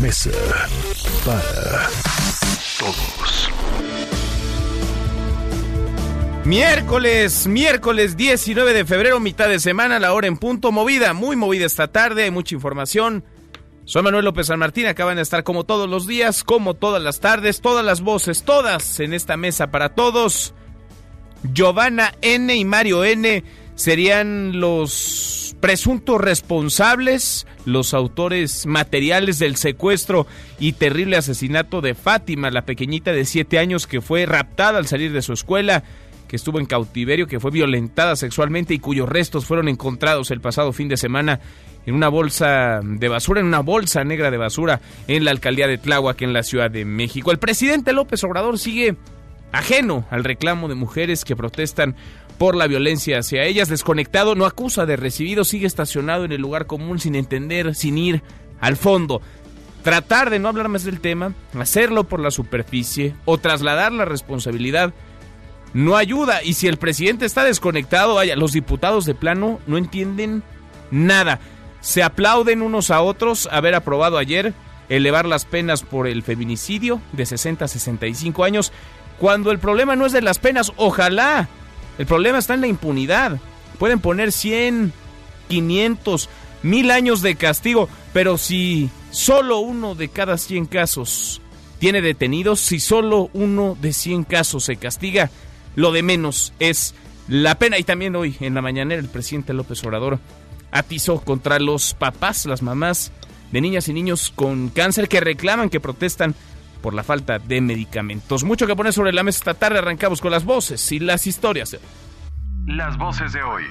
Mesa para Todos. Miércoles, miércoles 19 de febrero, mitad de semana, la hora en punto, movida, muy movida esta tarde, hay mucha información. Soy Manuel López San Martín, acaban de estar como todos los días, como todas las tardes, todas las voces, todas en esta mesa para todos. Giovanna N y Mario N serían los presuntos responsables, los autores materiales del secuestro y terrible asesinato de Fátima, la pequeñita de 7 años que fue raptada al salir de su escuela, que estuvo en cautiverio, que fue violentada sexualmente y cuyos restos fueron encontrados el pasado fin de semana en una bolsa de basura, en una bolsa negra de basura en la alcaldía de Tláhuac, en la Ciudad de México. El presidente López Obrador sigue ajeno al reclamo de mujeres que protestan por la violencia hacia ellas, desconectado, no acusa de recibido, sigue estacionado en el lugar común sin entender, sin ir al fondo. Tratar de no hablar más del tema, hacerlo por la superficie o trasladar la responsabilidad no ayuda. Y si el presidente está desconectado, vaya, los diputados de plano no entienden nada. Se aplauden unos a otros haber aprobado ayer elevar las penas por el feminicidio de 60 a 65 años, cuando el problema no es de las penas, ojalá. El problema está en la impunidad. Pueden poner 100, 500, mil años de castigo, pero si solo uno de cada 100 casos tiene detenidos, si solo uno de 100 casos se castiga, lo de menos es la pena. Y también hoy en la mañanera el presidente López Obrador atizó contra los papás, las mamás de niñas y niños con cáncer que reclaman, que protestan por la falta de medicamentos. Mucho que poner sobre la mesa esta tarde. Arrancamos con las voces y las historias. Las voces de hoy.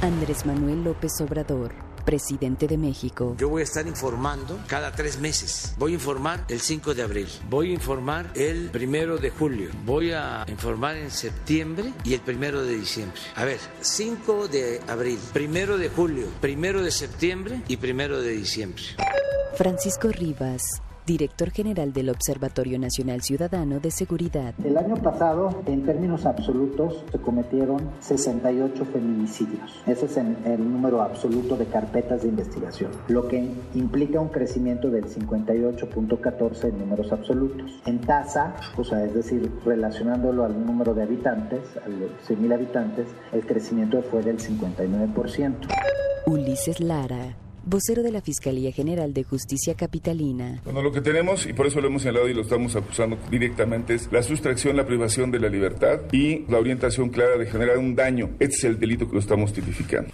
Andrés Manuel López Obrador, presidente de México. Yo voy a estar informando cada tres meses. Voy a informar el 5 de abril. Voy a informar el primero de julio. Voy a informar en septiembre y el primero de diciembre. A ver, 5 de abril, primero de julio, primero de septiembre y primero de diciembre. Francisco Rivas, director general del Observatorio Nacional Ciudadano de Seguridad. El año pasado, en términos absolutos, se cometieron 68 feminicidios. Ese es el número absoluto de carpetas de investigación, lo que implica un crecimiento del 58.14 en números absolutos. En tasa, o sea, es decir, relacionándolo al número de habitantes, a los 100.000 habitantes, el crecimiento fue del 59%. Ulises Lara, vocero de la Fiscalía General de Justicia Capitalina. Bueno, lo que tenemos, y por eso lo hemos señalado y lo estamos acusando directamente, es la sustracción, la privación de la libertad y la orientación clara de generar un daño. Este es el delito que lo estamos tipificando.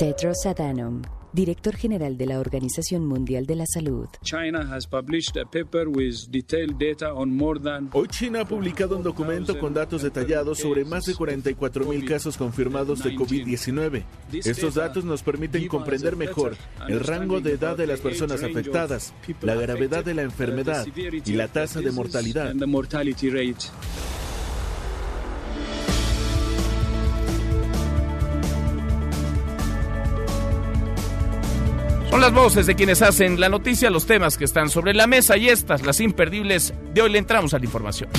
Tedros Adhanom, director general de la Organización Mundial de la Salud. China has published a paper with detailed data on more than Hoy China ha publicado un documento con datos detallados sobre más de 44 mil casos confirmados de COVID-19. Estos datos nos permiten comprender mejor el rango de edad de las personas afectadas, la gravedad de la enfermedad y la tasa de mortalidad. Son las voces de quienes hacen la noticia, los temas que están sobre la mesa y estas, las imperdibles. De hoy le entramos a la información.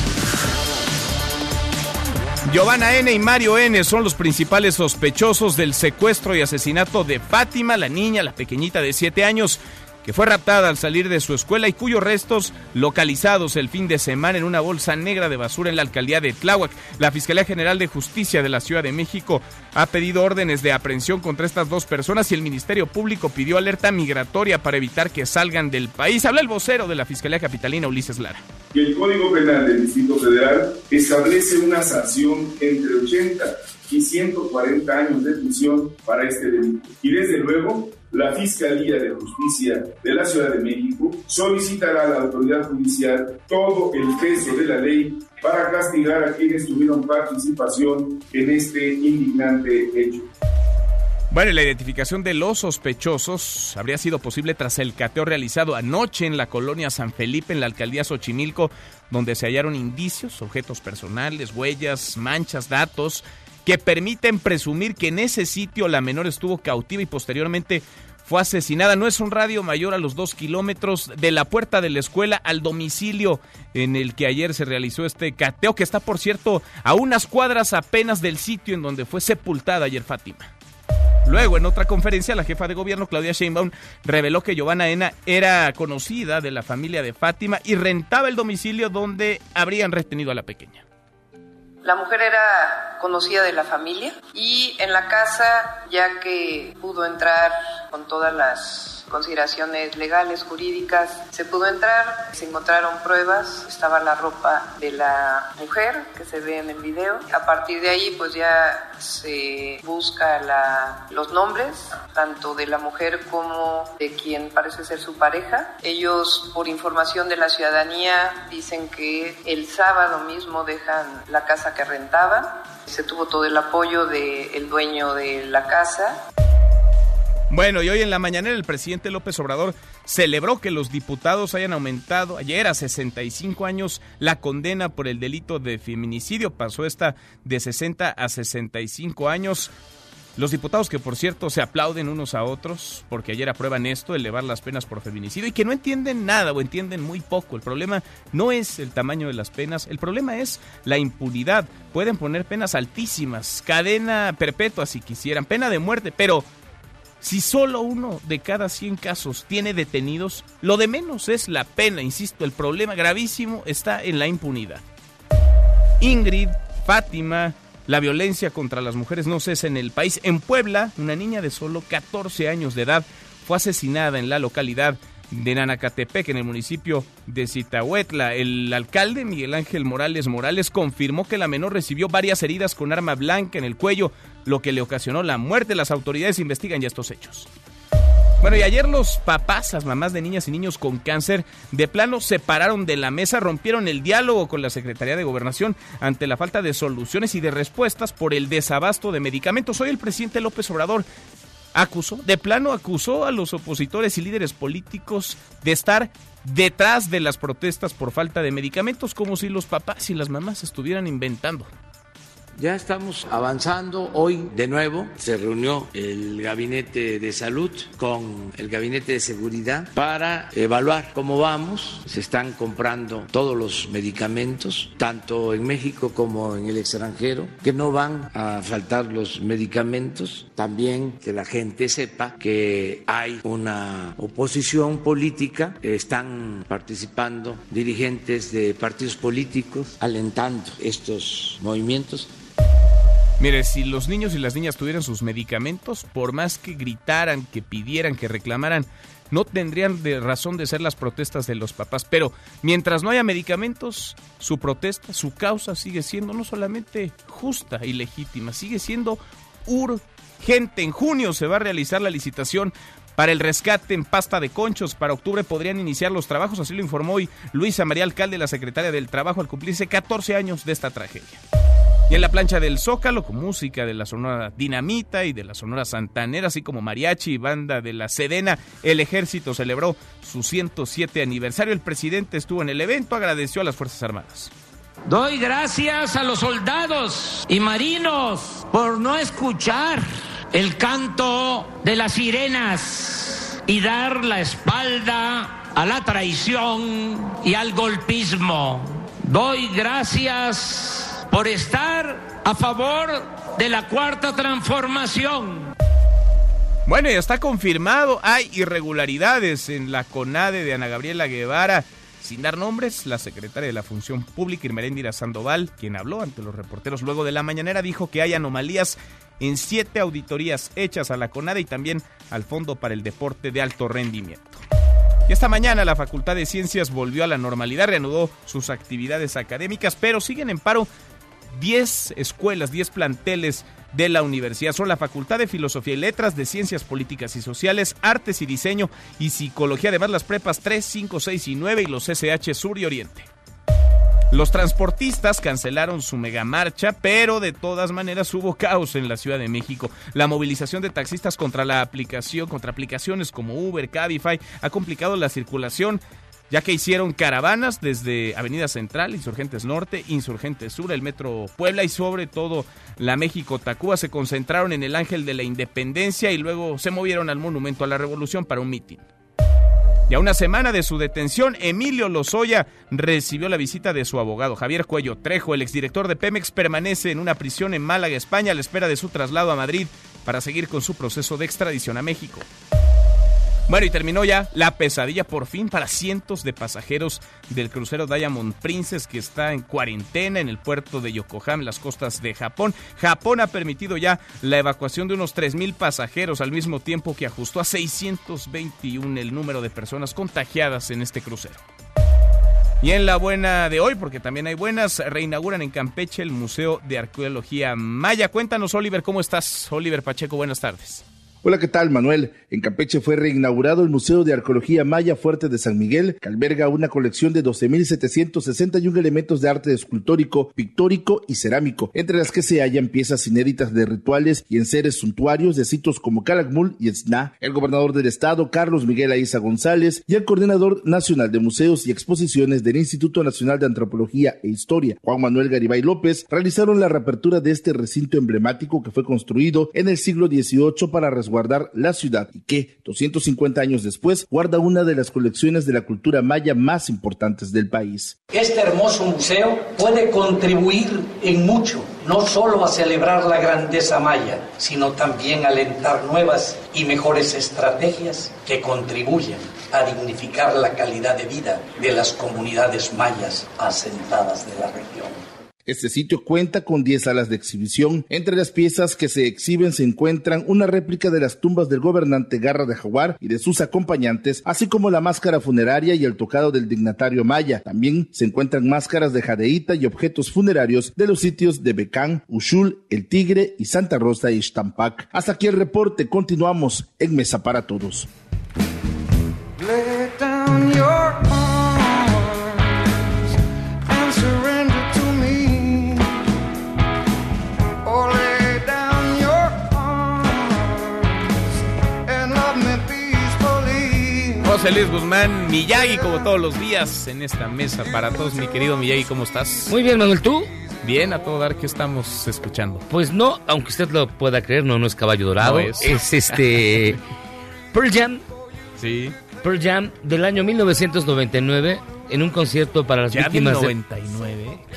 Giovanna N. y Mario N. son los principales sospechosos del secuestro y asesinato de Fátima, la niña, la pequeñita de 7 años, que fue raptada al salir de su escuela y cuyos restos localizados el fin de semana en una bolsa negra de basura en la alcaldía de Tláhuac. La Fiscalía General de Justicia de la Ciudad de México ha pedido órdenes de aprehensión contra estas dos personas y el Ministerio Público pidió alerta migratoria para evitar que salgan del país. Habla el vocero de la Fiscalía Capitalina, Ulises Lara. El Código Penal del Distrito Federal establece una sanción entre 80 y 140 años de prisión para este delito. Y desde luego, la Fiscalía de Justicia de la Ciudad de México solicitará a la autoridad judicial todo el peso de la ley para castigar a quienes tuvieron participación en este indignante hecho. Bueno, la identificación de los sospechosos habría sido posible tras el cateo realizado anoche en la colonia San Felipe, en la alcaldía Xochimilco, donde se hallaron indicios, objetos personales, huellas, manchas, datos que permiten presumir que en ese sitio la menor estuvo cautiva y posteriormente fue asesinada. No es un radio mayor a los dos kilómetros de la puerta de la escuela al domicilio en el que ayer se realizó este cateo, que está, por cierto, a unas cuadras apenas del sitio en donde fue sepultada ayer Fátima. Luego, en otra conferencia, la jefa de gobierno, Claudia Sheinbaum, reveló que Giovanna Ena era conocida de la familia de Fátima y rentaba el domicilio donde habrían retenido a la pequeña. La mujer era conocida de la familia y en la casa, ya que pudo entrar con todas las consideraciones legales, jurídicas, se pudo entrar, se encontraron pruebas, estaba la ropa de la mujer que se ve en el video. A partir de ahí pues ya se busca la, los nombres, tanto de la mujer como de quien parece ser su pareja. Ellos, por información de la ciudadanía, dicen que el sábado mismo dejan la casa que rentaban. Se tuvo todo el apoyo del dueño de la casa. Bueno, y hoy en la mañana el presidente López Obrador celebró que los diputados hayan aumentado ayer a 65 años la condena por el delito de feminicidio. Pasó esta de 60 a 65 años. Los diputados que, por cierto, se aplauden unos a otros porque ayer aprueban esto, elevar las penas por feminicidio, y que no entienden nada o entienden muy poco. El problema no es el tamaño de las penas, el problema es la impunidad. Pueden poner penas altísimas, cadena perpetua si quisieran, pena de muerte, pero si solo uno de cada 100 casos tiene detenidos, lo de menos es la pena, insisto, el problema gravísimo está en la impunidad. Ingrid, Fátima, la violencia contra las mujeres no cesa en el país. En Puebla, una niña de solo 14 años de edad fue asesinada en la localidad de Nanacatepec, en el municipio de Zitahuetla. El alcalde Miguel Ángel Morales Morales confirmó que la menor recibió varias heridas con arma blanca en el cuello, lo que le ocasionó la muerte. Las autoridades investigan ya estos hechos. Bueno, y ayer los papás, las mamás de niñas y niños con cáncer, de plano se pararon de la mesa, rompieron el diálogo con la Secretaría de Gobernación ante la falta de soluciones y de respuestas por el desabasto de medicamentos. Hoy el presidente López Obrador acusó, de plano acusó a los opositores y líderes políticos de estar detrás de las protestas por falta de medicamentos, como si los papás y las mamás estuvieran inventando. Ya estamos avanzando. Hoy de nuevo se reunió el gabinete de salud con el gabinete de seguridad para evaluar cómo vamos. Se están comprando todos los medicamentos, tanto en México como en el extranjero, que no van a faltar los medicamentos. También que la gente sepa que hay una oposición política, están participando dirigentes de partidos políticos alentando estos movimientos Mire, si los niños y las niñas tuvieran sus medicamentos, por más que gritaran, que pidieran, que reclamaran, no tendrían razón de ser las protestas de los papás. Pero mientras no haya medicamentos, su protesta, su causa sigue siendo no solamente justa y legítima, sigue siendo urgente. En junio se va a realizar la licitación para el rescate en pasta de conchos. Para octubre podrían iniciar los trabajos, así lo informó hoy Luisa María Alcalde, la secretaria del Trabajo, al cumplirse 14 años de esta tragedia. Y en la plancha del Zócalo, con música de la Sonora Dinamita y de la Sonora Santanera, así como mariachi y banda de la Sedena, el ejército celebró su 107 aniversario. El presidente estuvo en el evento, agradeció a las Fuerzas Armadas. Doy gracias a los soldados y marinos por no escuchar el canto de las sirenas y dar la espalda a la traición y al golpismo. Doy gracias por estar a favor de la cuarta transformación. Bueno, ya está confirmado, hay irregularidades en la CONADE de Ana Gabriela Guevara. Sin dar nombres, la secretaria de la Función Pública, Irmeréndira Sandoval, quien habló ante los reporteros luego de la mañanera, dijo que hay anomalías en siete auditorías hechas a la CONADE y también al Fondo para el Deporte de Alto Rendimiento. Y esta mañana la Facultad de Ciencias volvió a la normalidad, reanudó sus actividades académicas, pero siguen en paro 10 escuelas, 10 planteles de la universidad. Son la Facultad de Filosofía y Letras, de Ciencias Políticas y Sociales, Artes y Diseño y Psicología, además las prepas 3, 5, 6 y 9 y los SH Sur y Oriente. Los transportistas cancelaron su megamarcha, pero de todas maneras hubo caos en la Ciudad de México. La movilización de taxistas contra la aplicación, contra aplicaciones como Uber, Cabify, ha complicado la circulación ya que hicieron caravanas desde Avenida Central, Insurgentes Norte, Insurgentes Sur, el Metro Puebla y sobre todo la México Tacuba se concentraron en el Ángel de la Independencia y luego se movieron al Monumento a la Revolución para un mitin. Y a una semana de su detención, Emilio Lozoya recibió la visita de su abogado Javier Cuello Trejo. El exdirector de Pemex permanece en una prisión en Málaga, España, a la espera de su traslado a Madrid para seguir con su proceso de extradición a México. Bueno, y terminó ya la pesadilla por fin para cientos de pasajeros del crucero Diamond Princess que está en cuarentena en el puerto de Yokohama, en las costas de Japón. Japón ha permitido ya la evacuación de unos 3.000 pasajeros al mismo tiempo que ajustó a 621 el número de personas contagiadas en este crucero. Y en la buena de hoy, porque también hay buenas, reinauguran en Campeche el Museo de Arqueología Maya. Cuéntanos, Oliver, ¿cómo estás? Oliver Pacheco, buenas tardes. Hola, ¿qué tal, Manuel? En Campeche fue reinaugurado el Museo de Arqueología Maya Fuerte de San Miguel, que alberga una colección de 12.761 elementos de arte escultórico, pictórico y cerámico, entre las que se hallan piezas inéditas de rituales y enseres suntuarios de sitios como Calakmul y Esna. El gobernador del estado, Carlos Miguel Aiza González, y el coordinador nacional de museos y exposiciones del Instituto Nacional de Antropología e Historia, Juan Manuel Garibay López, realizaron la reapertura de este recinto emblemático que fue construido en el siglo XVIII para guardar la ciudad y que, 250 años después, guarda una de las colecciones de la cultura maya más importantes del país. Este hermoso museo puede contribuir en mucho, no solo a celebrar la grandeza maya, sino también a alentar nuevas y mejores estrategias que contribuyen a dignificar la calidad de vida de las comunidades mayas asentadas de la región. Este sitio cuenta con 10 salas de exhibición. Entre las piezas que se exhiben se encuentran una réplica de las tumbas del gobernante Garra de Jaguar y de sus acompañantes, así como la máscara funeraria y el tocado del dignatario maya. También se encuentran máscaras de jadeíta y objetos funerarios de los sitios de Becán, Ushul, El Tigre y Santa Rosa y Xtampac. Hasta aquí el reporte. Continuamos en Mesa para Todos. José Luis Guzmán, Miyagi, como todos los días en esta mesa para todos. Mi querido Miyagi, ¿cómo estás? Muy bien, Manuel, ¿tú? Bien, a todo dar que estamos escuchando. Pues no, aunque usted lo pueda creer, no, no es caballo dorado. es. es este. Pearl Jam. Sí. Pearl Jam del año 1999 en un concierto para las ya víctimas del 99,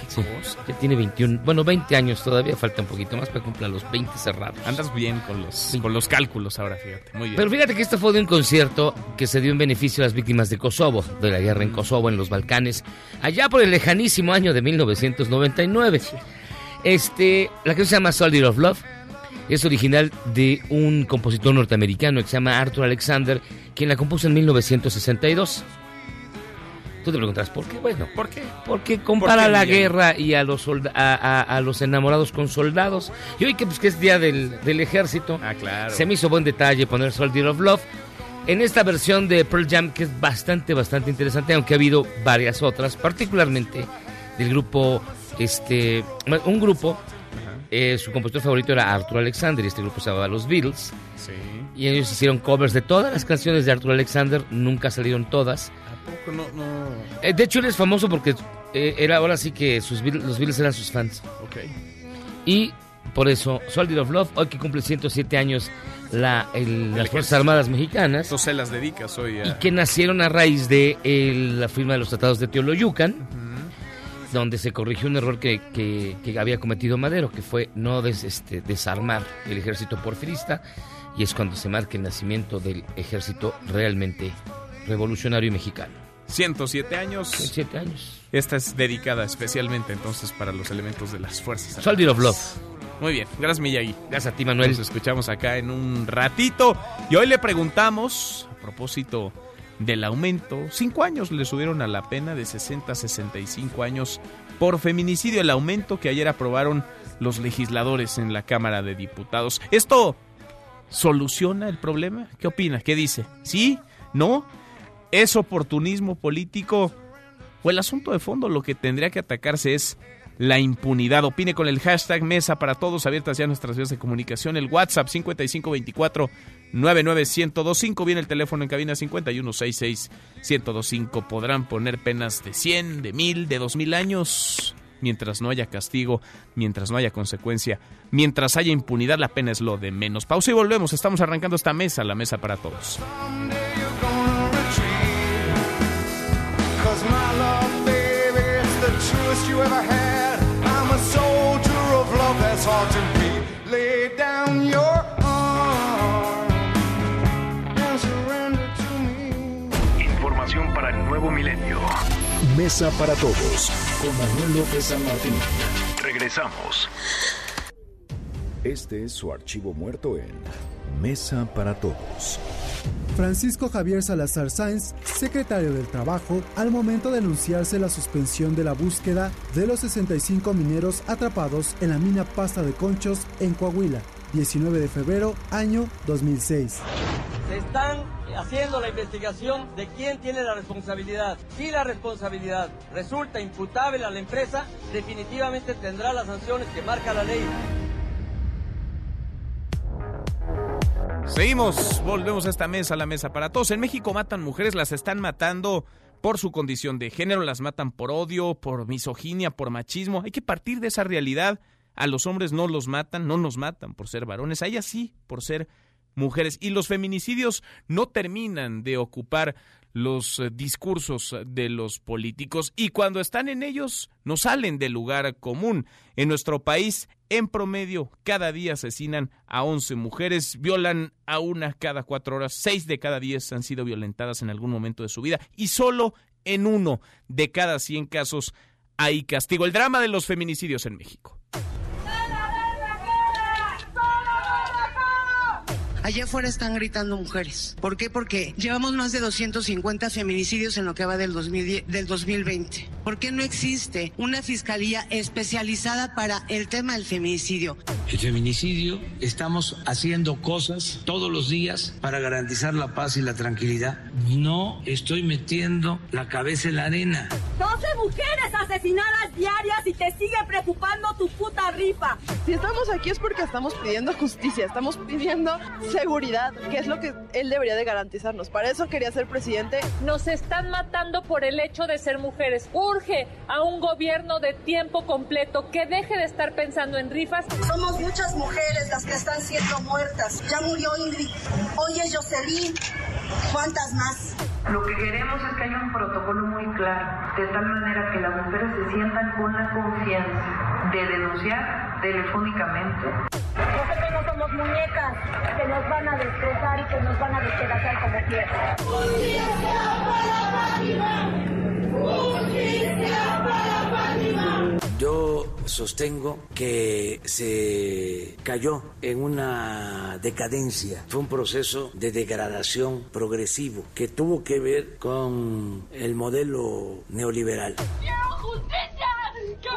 sí, ya tiene 21, bueno, 20 años todavía, falta un poquito más para cumplir los 20 cerrados. Andas bien con los, con los cálculos ahora, fíjate, muy bien. Pero fíjate que esto fue de un concierto que se dio en beneficio a las víctimas de Kosovo, de la guerra en Kosovo, en los Balcanes, allá por el lejanísimo año de 1999. Este, la que se llama Soldier of Love es original de un compositor norteamericano que se llama Arthur Alexander, quien la compuso en 1962. Tú te preguntarás, ¿por qué? Bueno, ¿por qué? Porque compara la guerra y a los, a, los enamorados con soldados. Y hoy que, pues, que es día del, ejército, ah, claro. se me hizo buen detalle poner Soldier of Love. En esta versión de Pearl Jam, que es bastante, bastante interesante, aunque ha habido varias otras, particularmente del grupo, este, un grupo, eh, su compositor favorito era Arthur Alexander, y este grupo se llamaba Los Beatles. Sí. Y ellos hicieron covers de todas las canciones de Arthur Alexander, nunca salieron todas. No, no. Eh, de hecho, él es famoso porque eh, era ahora sí que sus, los Beatles eran sus fans. Ok. Y por eso, Soldier of Love, hoy que cumple 107 años la, las Fuerzas Armadas Mexicanas. Entonces se las dedicas hoy Y que nacieron a raíz de la firma de los tratados de Teoloyucan, donde se corrigió un error que, que, había cometido Madero, que fue no des, este, desarmar el ejército porfirista, y es cuando se marca el nacimiento del ejército realmente revolucionario mexicano. 107 años. 107 años. Esta es dedicada especialmente entonces para los elementos de las fuerzas. Soldier of Love. Muy bien, gracias Miyagi. Gracias a ti Manuel. Nos escuchamos acá en un ratito. Y hoy le preguntamos, a propósito del aumento, cinco años le subieron a la pena de 60 a 65 años por feminicidio, el aumento que ayer aprobaron los legisladores en la Cámara de Diputados. ¿Esto soluciona el problema? ¿Qué opina? ¿Qué dice? ¿Sí? ¿No? ¿Es oportunismo político? o el asunto de fondo lo que tendría que atacarse es la impunidad. Opine con el hashtag Mesa para Todos, abiertas ya nuestras vías de comunicación, el WhatsApp 5524 99125, viene el teléfono en cabina 5166 1025. Podrán poner penas de 100, de 1000, de 2000 años. Mientras no haya castigo, mientras no haya consecuencia, mientras haya impunidad, la pena es lo de menos. Pausa y volvemos. Estamos arrancando esta mesa, la mesa para todos. Información para el nuevo milenio. Mesa para todos con Manuel López San Martín. Regresamos. Este es su archivo muerto en Mesa para todos. Francisco Javier Salazar Sáenz, secretario del Trabajo, al momento de anunciarse la suspensión de la búsqueda de los 65 mineros atrapados en la mina Pasta de Conchos en Coahuila, 19 de febrero, año 2006. Se están haciendo la investigación de quién tiene la responsabilidad. Si la responsabilidad resulta imputable a la empresa, definitivamente tendrá las sanciones que marca la ley. Seguimos, volvemos a esta mesa, la mesa para todos. En México matan mujeres, las están matando por su condición de género, las matan por odio, por misoginia, por machismo. Hay que partir de esa realidad. A los hombres no los matan, no nos matan por ser varones, a ellas sí, por ser mujeres. Y los feminicidios no terminan de ocupar los eh, discursos de los políticos y cuando están en ellos no salen del lugar común. En nuestro país, en promedio, cada día asesinan a 11 mujeres, violan a una cada cuatro horas, seis de cada diez han sido violentadas en algún momento de su vida y solo en uno de cada 100 casos hay castigo. El drama de los feminicidios en México. Allá afuera están gritando mujeres. ¿Por qué? Porque llevamos más de 250 feminicidios en lo que va del, 2010, del 2020. ¿Por qué no existe una fiscalía especializada para el tema del feminicidio? El feminicidio, estamos haciendo cosas todos los días para garantizar la paz y la tranquilidad. No estoy metiendo la cabeza en la arena. 12 mujeres asesinadas diarias y te sigue preocupando tu puta rifa. Si estamos aquí es porque estamos pidiendo justicia, estamos pidiendo seguridad, que es lo que él debería de garantizarnos. Para eso quería ser presidente. Nos están matando por el hecho de ser mujeres. Urge a un gobierno de tiempo completo que deje de estar pensando en rifas. Somos muchas mujeres las que están siendo muertas. Ya murió Ingrid, hoy es Jocelyn. ¿Cuántas más? Lo que queremos es que haya un protocolo muy claro, de tal manera que las mujeres se sientan con la confianza de denunciar telefónicamente. Nosotros no somos muñecas que nos van a destrozar y que nos van a despedazar como quieran. ¡Justicia para Fátima! ¡Justicia para Fátima! Yo sostengo que se cayó en una decadencia, fue un proceso de degradación progresivo que tuvo que ver con el modelo neoliberal. ¡Quiero justicia! ¡Que me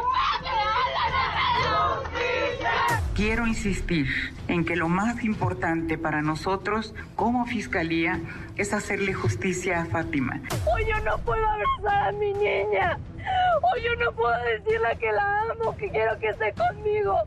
justicia! Quiero insistir en que lo más importante para nosotros como Fiscalía es hacerle justicia a Fátima. Hoy yo no puedo abrazar a mi niña. Hoy yo no puedo decirle que la amo, que quiero que esté conmigo,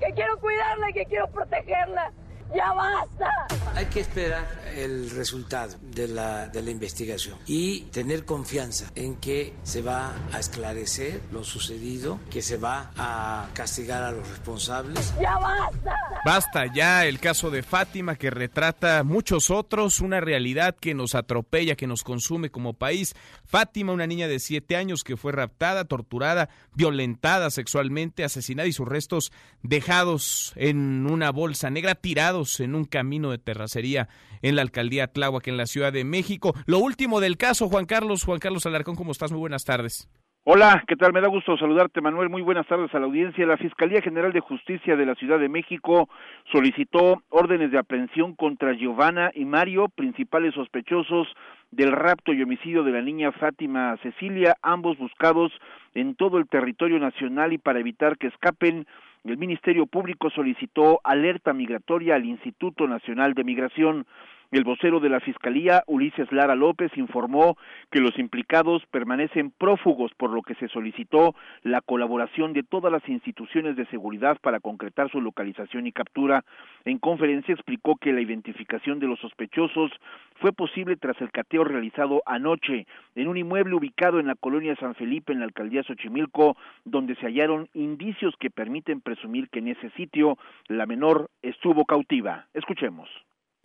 que quiero cuidarla, que quiero protegerla. ¡Ya basta! Hay que esperar el resultado de la, de la investigación y tener confianza en que se va a esclarecer lo sucedido, que se va a castigar a los responsables. ¡Ya basta! Basta ya el caso de Fátima que retrata muchos otros, una realidad que nos atropella, que nos consume como país. Fátima, una niña de siete años que fue raptada, torturada, violentada sexualmente, asesinada y sus restos dejados en una bolsa negra, tirados en un camino de terracería en la alcaldía Tláhuac, en la Ciudad de México. Lo último del caso, Juan Carlos, Juan Carlos Alarcón, ¿cómo estás? Muy buenas tardes. Hola, ¿qué tal? Me da gusto saludarte, Manuel. Muy buenas tardes a la audiencia. La Fiscalía General de Justicia de la Ciudad de México solicitó órdenes de aprehensión contra Giovanna y Mario, principales sospechosos del rapto y homicidio de la niña Fátima Cecilia, ambos buscados en todo el territorio nacional y para evitar que escapen el Ministerio Público solicitó alerta migratoria al Instituto Nacional de Migración. El vocero de la Fiscalía, Ulises Lara López, informó que los implicados permanecen prófugos, por lo que se solicitó la colaboración de todas las instituciones de seguridad para concretar su localización y captura. En conferencia explicó que la identificación de los sospechosos fue posible tras el cateo realizado anoche en un inmueble ubicado en la colonia San Felipe, en la alcaldía Xochimilco, donde se hallaron indicios que permiten presumir que en ese sitio la menor estuvo cautiva. Escuchemos.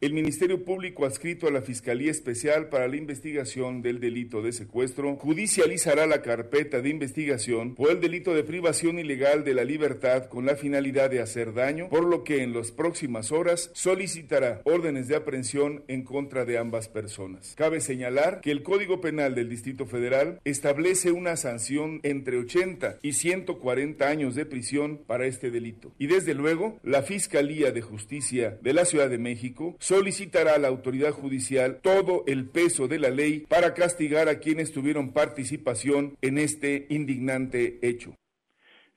El Ministerio Público adscrito a la Fiscalía Especial para la Investigación del Delito de Secuestro judicializará la carpeta de investigación por el delito de privación ilegal de la libertad con la finalidad de hacer daño, por lo que en las próximas horas solicitará órdenes de aprehensión en contra de ambas personas. Cabe señalar que el Código Penal del Distrito Federal establece una sanción entre 80 y 140 años de prisión para este delito. Y desde luego, la Fiscalía de Justicia de la Ciudad de México solicitará a la autoridad judicial todo el peso de la ley para castigar a quienes tuvieron participación en este indignante hecho.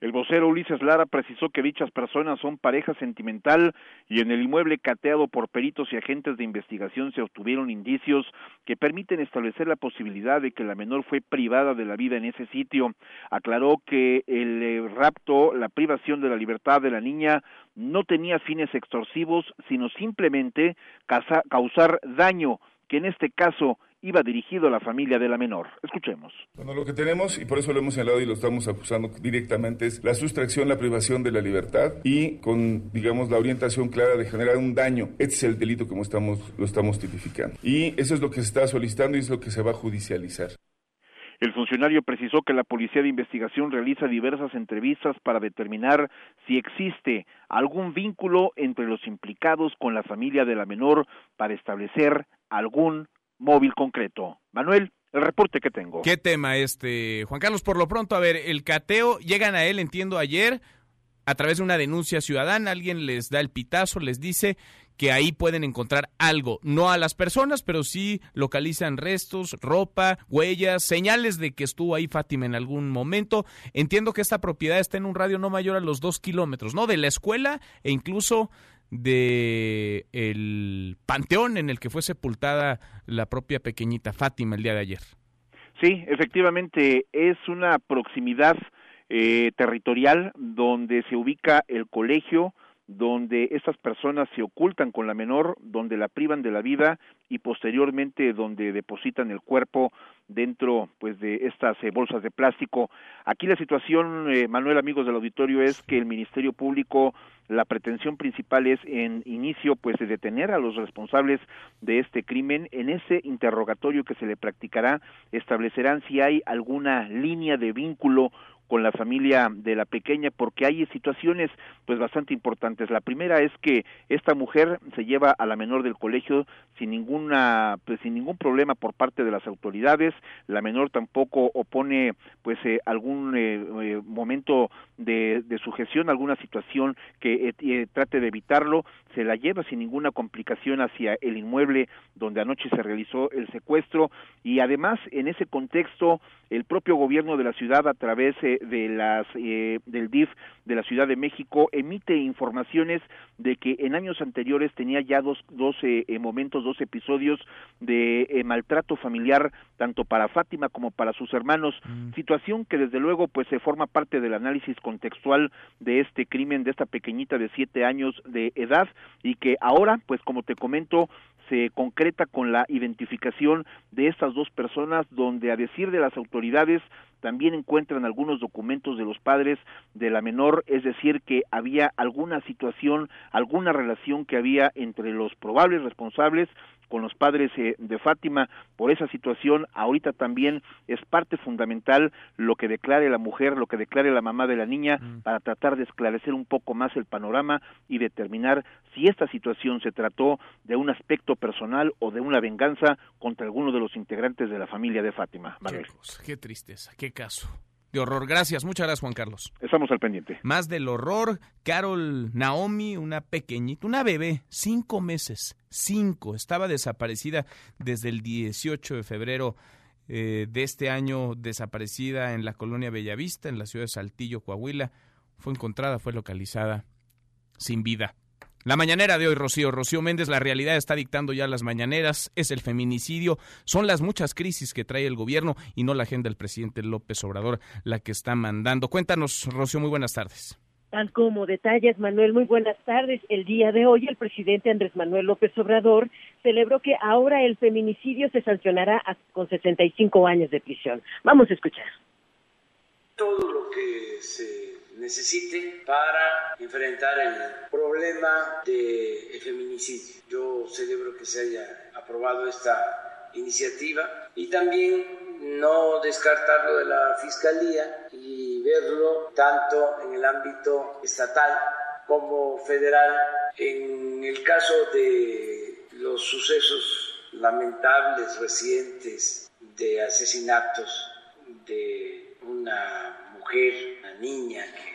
El vocero Ulises Lara precisó que dichas personas son pareja sentimental y en el inmueble cateado por peritos y agentes de investigación se obtuvieron indicios que permiten establecer la posibilidad de que la menor fue privada de la vida en ese sitio. Aclaró que el eh, rapto, la privación de la libertad de la niña no tenía fines extorsivos, sino simplemente causar daño, que en este caso iba dirigido a la familia de la menor. Escuchemos. Bueno, lo que tenemos, y por eso lo hemos señalado y lo estamos acusando directamente, es la sustracción, la privación de la libertad y con, digamos, la orientación clara de generar un daño. Este es el delito como estamos, lo estamos tipificando. Y eso es lo que se está solicitando y es lo que se va a judicializar. El funcionario precisó que la Policía de Investigación realiza diversas entrevistas para determinar si existe algún vínculo entre los implicados con la familia de la menor para establecer algún móvil concreto. Manuel, el reporte que tengo. ¿Qué tema este, Juan Carlos? Por lo pronto, a ver, el cateo, llegan a él, entiendo, ayer, a través de una denuncia ciudadana, alguien les da el pitazo, les dice que ahí pueden encontrar algo, no a las personas, pero sí localizan restos, ropa, huellas, señales de que estuvo ahí Fátima en algún momento. Entiendo que esta propiedad está en un radio no mayor a los dos kilómetros, ¿no? De la escuela e incluso de el panteón en el que fue sepultada la propia pequeñita Fátima el día de ayer. Sí, efectivamente es una proximidad eh, territorial donde se ubica el colegio, donde estas personas se ocultan con la menor, donde la privan de la vida y posteriormente donde depositan el cuerpo dentro pues de estas eh, bolsas de plástico. Aquí la situación, eh, Manuel, amigos del auditorio, es que el Ministerio Público la pretensión principal es en inicio pues de detener a los responsables de este crimen. En ese interrogatorio que se le practicará establecerán si hay alguna línea de vínculo con la familia de la pequeña porque hay situaciones pues bastante importantes. La primera es que esta mujer se lleva a la menor del colegio sin ninguna pues sin ningún problema por parte de las autoridades. La menor tampoco opone pues eh, algún eh, eh, momento de, de, sujeción, alguna situación que trate de evitarlo. Se la lleva sin ninguna complicación hacia el inmueble donde anoche se realizó el secuestro y además en ese contexto el propio gobierno de la ciudad a través de las eh, del DIF de la Ciudad de México emite informaciones de que en años anteriores tenía ya dos, dos eh, momentos, dos episodios de eh, maltrato familiar tanto para Fátima como para sus hermanos, mm. situación que desde luego pues se forma parte del análisis contextual de este crimen de esta pequeñita de siete años de edad y que ahora pues como te comento se concreta con la identificación de estas dos personas donde a decir de las autoridades también encuentran algunos documentos de los padres de la menor, es decir, que había alguna situación, alguna relación que había entre los probables responsables con los padres eh, de Fátima por esa situación. Ahorita también es parte fundamental lo que declare la mujer, lo que declare la mamá de la niña mm. para tratar de esclarecer un poco más el panorama y determinar si esta situación se trató de un aspecto personal o de una venganza contra alguno de los integrantes de la familia de Fátima. Qué, qué tristeza, qué caso de horror. Gracias, muchas gracias Juan Carlos. Estamos al pendiente. Más del horror, Carol Naomi, una pequeñita, una bebé, cinco meses, cinco, estaba desaparecida desde el 18 de febrero eh, de este año, desaparecida en la colonia Bellavista, en la ciudad de Saltillo, Coahuila. Fue encontrada, fue localizada sin vida. La mañanera de hoy, Rocío. Rocío Méndez, la realidad está dictando ya las mañaneras, es el feminicidio, son las muchas crisis que trae el gobierno y no la agenda del presidente López Obrador la que está mandando. Cuéntanos, Rocío, muy buenas tardes. Tal como detalles, Manuel, muy buenas tardes. El día de hoy, el presidente Andrés Manuel López Obrador celebró que ahora el feminicidio se sancionará con 65 años de prisión. Vamos a escuchar. Todo lo que se necesite para enfrentar el problema del feminicidio. Yo celebro que se haya aprobado esta iniciativa y también no descartarlo de la Fiscalía y verlo tanto en el ámbito estatal como federal. En el caso de los sucesos lamentables recientes de asesinatos de una mujer, una niña que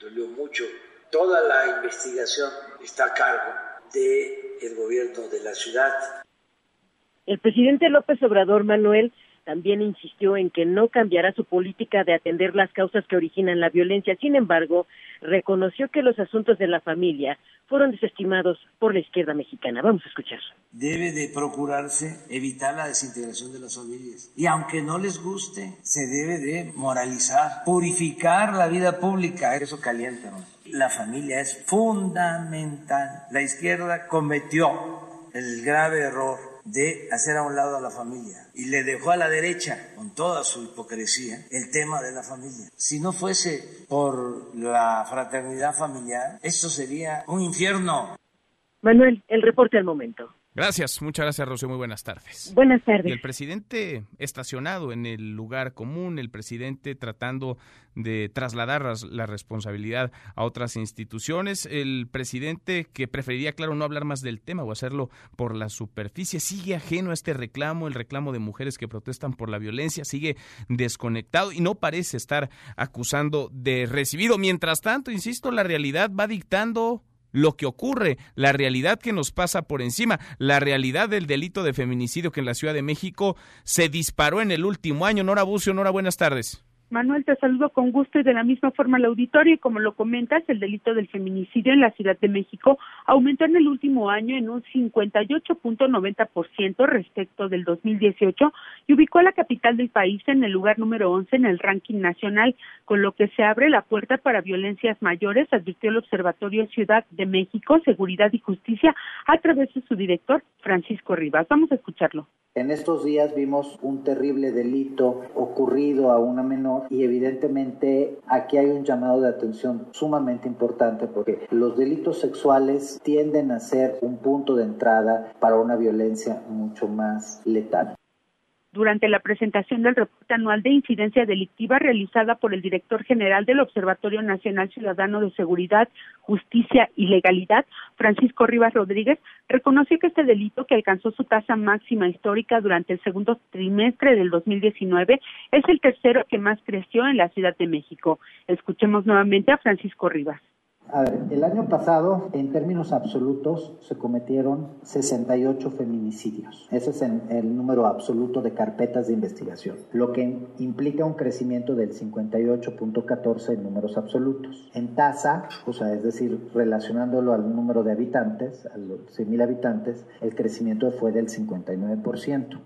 dolió mucho. Toda la investigación está a cargo del gobierno de la ciudad. El presidente López Obrador Manuel también insistió en que no cambiará su política de atender las causas que originan la violencia. Sin embargo, reconoció que los asuntos de la familia fueron desestimados por la izquierda mexicana. Vamos a escuchar. Debe de procurarse evitar la desintegración de las familias. Y aunque no les guste, se debe de moralizar, purificar la vida pública. Eso calienta. La familia es fundamental. La izquierda cometió el grave error de hacer a un lado a la familia y le dejó a la derecha, con toda su hipocresía, el tema de la familia. Si no fuese por la fraternidad familiar, esto sería un infierno. Manuel, el reporte al momento. Gracias, muchas gracias, Rocío. Muy buenas tardes. Buenas tardes. Y el presidente estacionado en el lugar común, el presidente tratando de trasladar la responsabilidad a otras instituciones, el presidente que preferiría, claro, no hablar más del tema o hacerlo por la superficie, sigue ajeno a este reclamo, el reclamo de mujeres que protestan por la violencia, sigue desconectado y no parece estar acusando de recibido. Mientras tanto, insisto, la realidad va dictando lo que ocurre, la realidad que nos pasa por encima, la realidad del delito de feminicidio que en la Ciudad de México se disparó en el último año. Nora Bucio, Nora, buenas tardes. Manuel, te saludo con gusto y de la misma forma al auditorio. Y como lo comentas, el delito del feminicidio en la Ciudad de México aumentó en el último año en un 58.90% respecto del 2018 y ubicó a la capital del país en el lugar número 11 en el ranking nacional, con lo que se abre la puerta para violencias mayores, advirtió el Observatorio Ciudad de México, Seguridad y Justicia a través de su director, Francisco Rivas. Vamos a escucharlo. En estos días vimos un terrible delito ocurrido a una menor y evidentemente aquí hay un llamado de atención sumamente importante porque los delitos sexuales tienden a ser un punto de entrada para una violencia mucho más letal durante la presentación del reporte anual de incidencia delictiva realizada por el director general del Observatorio Nacional Ciudadano de Seguridad, Justicia y Legalidad, Francisco Rivas Rodríguez, reconoció que este delito, que alcanzó su tasa máxima histórica durante el segundo trimestre del 2019, es el tercero que más creció en la Ciudad de México. Escuchemos nuevamente a Francisco Rivas. A ver, el año pasado, en términos absolutos, se cometieron 68 feminicidios. Ese es el número absoluto de carpetas de investigación, lo que implica un crecimiento del 58.14 en números absolutos. En tasa, o sea, es decir, relacionándolo al número de habitantes, a los 100.000 habitantes, el crecimiento fue del 59%.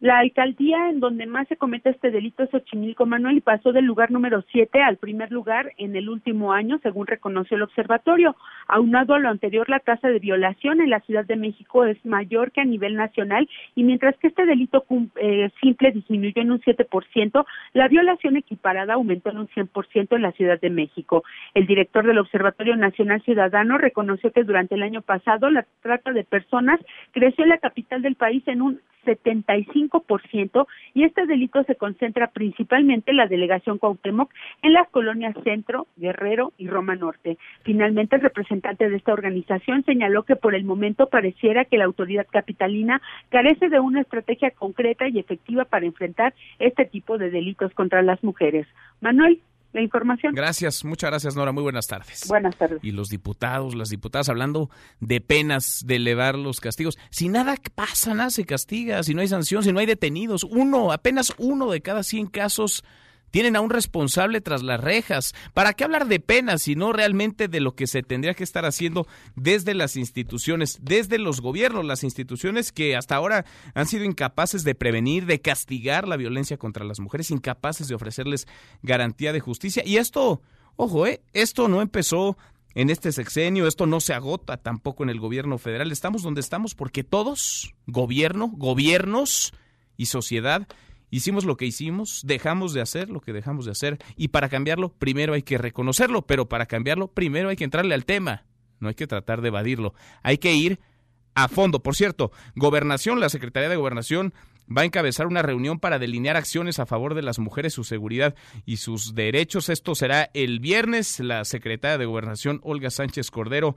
La alcaldía en donde más se comete este delito es Xochimilco Manuel y pasó del lugar número 7 al primer lugar en el último año, según reconoció el observatorio. Aunado a lo anterior, la tasa de violación en la Ciudad de México es mayor que a nivel nacional y mientras que este delito eh, simple disminuyó en un 7%, la violación equiparada aumentó en un 100% en la Ciudad de México. El director del Observatorio Nacional Ciudadano reconoció que durante el año pasado la trata de personas creció en la capital del país en un 75% y este delito se concentra principalmente en la delegación Cuauhtémoc en las colonias Centro, Guerrero y Roma Norte. Finalmente, el representante de esta organización señaló que por el momento pareciera que la autoridad capitalina carece de una estrategia concreta y efectiva para enfrentar este tipo de delitos contra las mujeres. Manuel, la información. Gracias, muchas gracias Nora, muy buenas tardes. Buenas tardes. Y los diputados, las diputadas hablando de penas, de elevar los castigos. Si nada pasa, nada se castiga, si no hay sanción, si no hay detenidos, uno, apenas uno de cada 100 casos tienen a un responsable tras las rejas. ¿Para qué hablar de penas, sino realmente de lo que se tendría que estar haciendo desde las instituciones, desde los gobiernos, las instituciones que hasta ahora han sido incapaces de prevenir, de castigar la violencia contra las mujeres, incapaces de ofrecerles garantía de justicia? Y esto, ojo, ¿eh? esto no empezó en este sexenio, esto no se agota tampoco en el gobierno federal. Estamos donde estamos porque todos, gobierno, gobiernos y sociedad, hicimos lo que hicimos, dejamos de hacer lo que dejamos de hacer y para cambiarlo primero hay que reconocerlo, pero para cambiarlo primero hay que entrarle al tema, no hay que tratar de evadirlo, hay que ir a fondo. Por cierto, Gobernación, la Secretaría de Gobernación va a encabezar una reunión para delinear acciones a favor de las mujeres, su seguridad y sus derechos. Esto será el viernes. La secretaria de Gobernación, Olga Sánchez Cordero,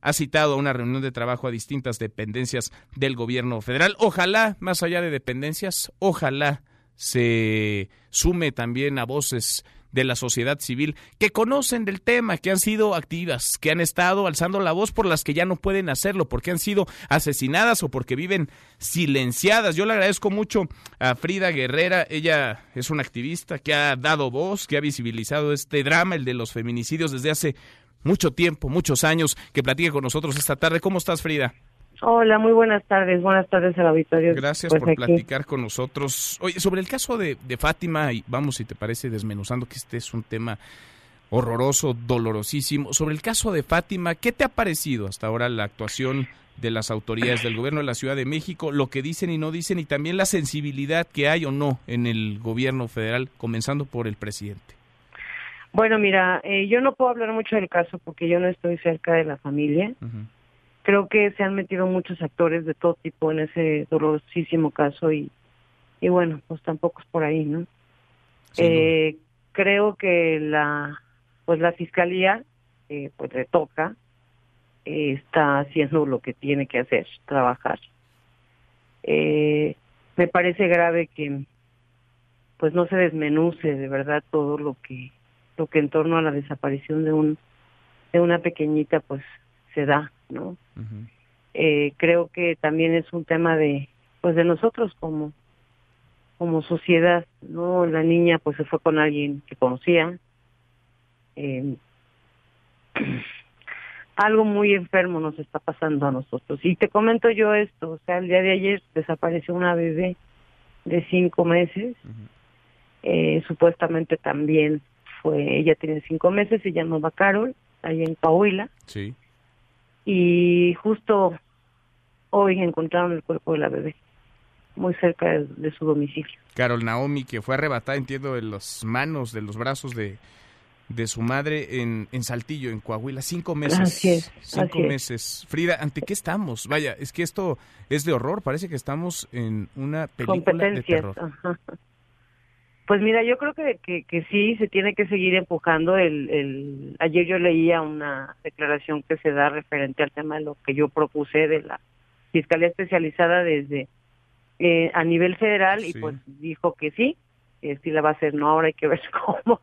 ha citado a una reunión de trabajo a distintas dependencias del gobierno federal. Ojalá, más allá de dependencias, ojalá se sume también a voces de la sociedad civil que conocen del tema, que han sido activas, que han estado alzando la voz por las que ya no pueden hacerlo, porque han sido asesinadas o porque viven silenciadas. Yo le agradezco mucho a Frida Guerrera, ella es una activista que ha dado voz, que ha visibilizado este drama, el de los feminicidios desde hace mucho tiempo, muchos años, que platique con nosotros esta tarde. ¿Cómo estás, Frida? Hola, muy buenas tardes. Buenas tardes al auditorio. Gracias Pues por aquí. platicar con nosotros. Oye, sobre el caso de, de Fátima, y vamos, si te parece, desmenuzando que este es un tema horroroso, dolorosísimo. Sobre el caso de Fátima, ¿qué te ha parecido hasta ahora la actuación de las autoridades del gobierno de la Ciudad de México, lo que dicen y no dicen, y también la sensibilidad que hay o no en el gobierno federal, comenzando por el presidente? Bueno, mira, eh, yo no puedo hablar mucho del caso porque yo no estoy cerca de la familia. Creo que se han metido muchos actores de todo tipo en ese dolorosísimo caso y, y bueno, pues tampoco es por ahí, ¿no? Eh, creo que la, pues la fiscalía, eh, pues le toca, eh, está haciendo lo que tiene que hacer, trabajar. Eh, me parece grave que, pues no se desmenuce de verdad todo lo que, lo que en torno a la desaparición de un, de una pequeñita, pues se da, ¿no? eh, creo que también es un tema de pues de nosotros como como sociedad no la niña pues se fue con alguien que conocía eh, algo muy enfermo nos está pasando a nosotros. Y te comento yo esto o sea el día de ayer desapareció una bebé de cinco meses eh, supuestamente también fue ella tiene cinco meses se llama Carol ahí en Coahuila. Sí. Y justo hoy encontraron el cuerpo de la bebé muy cerca de, de su domicilio. Carol Naomi, que fue arrebatada, entiendo, de las manos, de los brazos de, de su madre en, en Saltillo, en Coahuila. Cinco meses. Así es, Cinco así es. meses. Frida, ¿ante qué estamos? Vaya, es que esto es de horror. Parece que estamos en una película de terror. ajá. Pues mira, yo creo que, que, que sí se tiene que seguir empujando. El, el ayer yo leía una declaración que se da referente al tema de lo que yo propuse de la Fiscalía Especializada desde eh, a nivel federal y pues dijo que sí, que sí la va a hacer, no ahora hay que ver cómo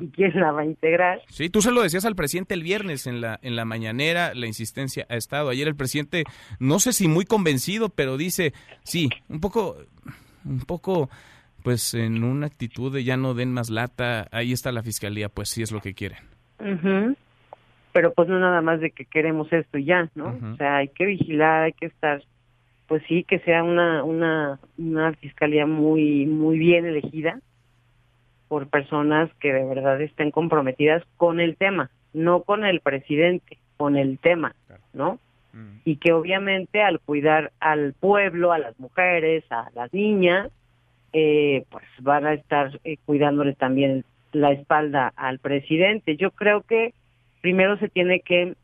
y quién la va a integrar. Sí, tú se lo decías al presidente el viernes en la, en la mañanera, la insistencia ha estado. Ayer el presidente, no sé si muy convencido, pero dice, sí, un poco, un poco, pues en una actitud de ya no den más lata, ahí está la fiscalía, pues sí es lo que quieren. Pero pues no nada más de que queremos esto y ya, ¿no? O sea, hay que vigilar, hay que estar, pues sí, que sea una una una fiscalía muy muy bien elegida por personas que de verdad estén comprometidas con el tema, no con el presidente, con el tema, ¿no? Y que obviamente al cuidar al pueblo, a las mujeres, a las niñas, eh, pues van a estar eh, cuidándole también la espalda al presidente. Yo creo que primero se tiene que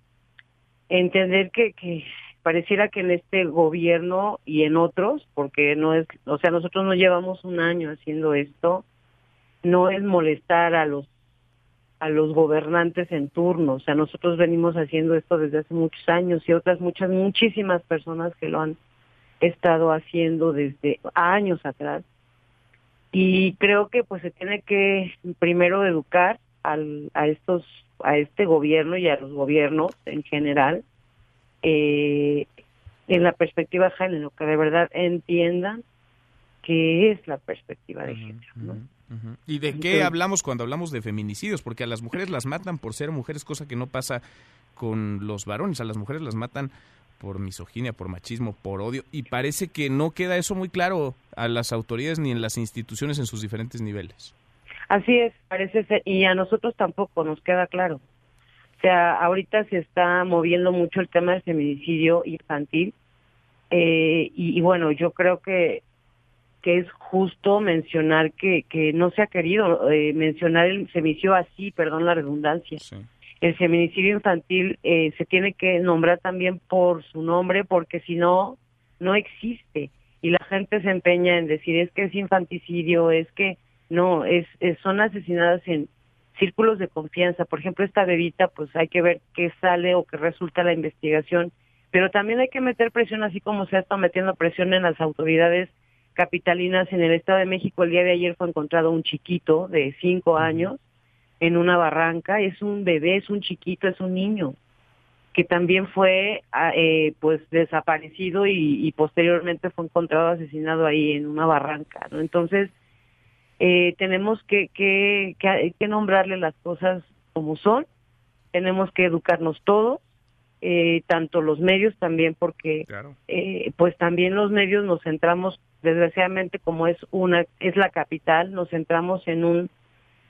entender que, que pareciera que en este gobierno y en otros, porque no es, o sea, nosotros no llevamos un año haciendo esto, no es molestar a los a los gobernantes en turno, o sea, nosotros venimos haciendo esto desde hace muchos años y otras muchas muchísimas personas que lo han estado haciendo desde años atrás y creo que pues se tiene que primero educar al, a estos a este gobierno y a los gobiernos en general eh, en la perspectiva de género que de verdad entiendan qué es la perspectiva de género ¿no? ¿Y de qué hablamos cuando hablamos de feminicidios? Porque a las mujeres las matan por ser mujeres, cosa que no pasa con los varones. A las mujeres las matan por misoginia, por machismo, por odio. Y parece que no queda eso muy claro a las autoridades ni en las instituciones en sus diferentes niveles. Así es, parece ser. Y a nosotros tampoco nos queda claro. O sea, ahorita se está moviendo mucho el tema del feminicidio infantil. Eh, y, bueno, yo creo que que es justo mencionar que, que no se ha querido eh, mencionar el feminicidio así, perdón la redundancia. El feminicidio infantil eh, se tiene que nombrar también por su nombre porque si no, no existe. Y la gente se empeña en decir es que es infanticidio, es que no, es, son asesinadas en círculos de confianza. Por ejemplo, esta bebita, pues hay que ver qué sale o qué resulta la investigación. Pero también hay que meter presión, así como se ha estado metiendo presión en las autoridades capitalinas en el Estado de México. El día de ayer fue encontrado un chiquito de cinco años en una barranca. Es un bebé, es un chiquito, es un niño que también fue ah, eh, pues desaparecido y, posteriormente fue encontrado asesinado ahí en una barranca. ¿no? Entonces eh, tenemos que, que, que, nombrarle las cosas como son. Tenemos que educarnos todos. Eh, tanto los medios también porque eh, pues también los medios nos centramos desgraciadamente como es una es la capital nos centramos en un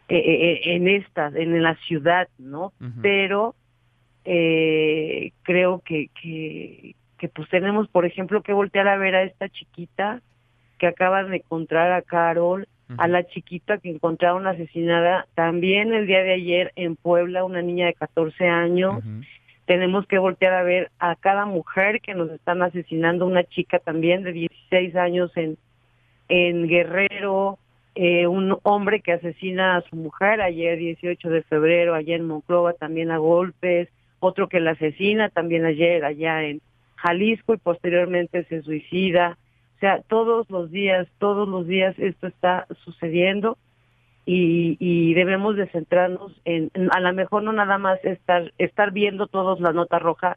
eh, eh, en esta en la ciudad no pero eh, creo que, que que pues tenemos por ejemplo que voltear a ver a esta chiquita que acaban de encontrar a Carol a la chiquita que encontraron asesinada también el día de ayer en Puebla una niña de 14 años. Tenemos que voltear a ver a cada mujer que nos están asesinando, una chica también de 16 años en, en Guerrero, eh, un hombre que asesina a su mujer ayer 18 de febrero, allá en Monclova también a golpes, otro que la asesina también ayer allá en Jalisco y posteriormente se suicida. O sea, todos los días, todos los días esto está sucediendo y, debemos de centrarnos en, a lo mejor no nada más estar estar viendo todos la nota roja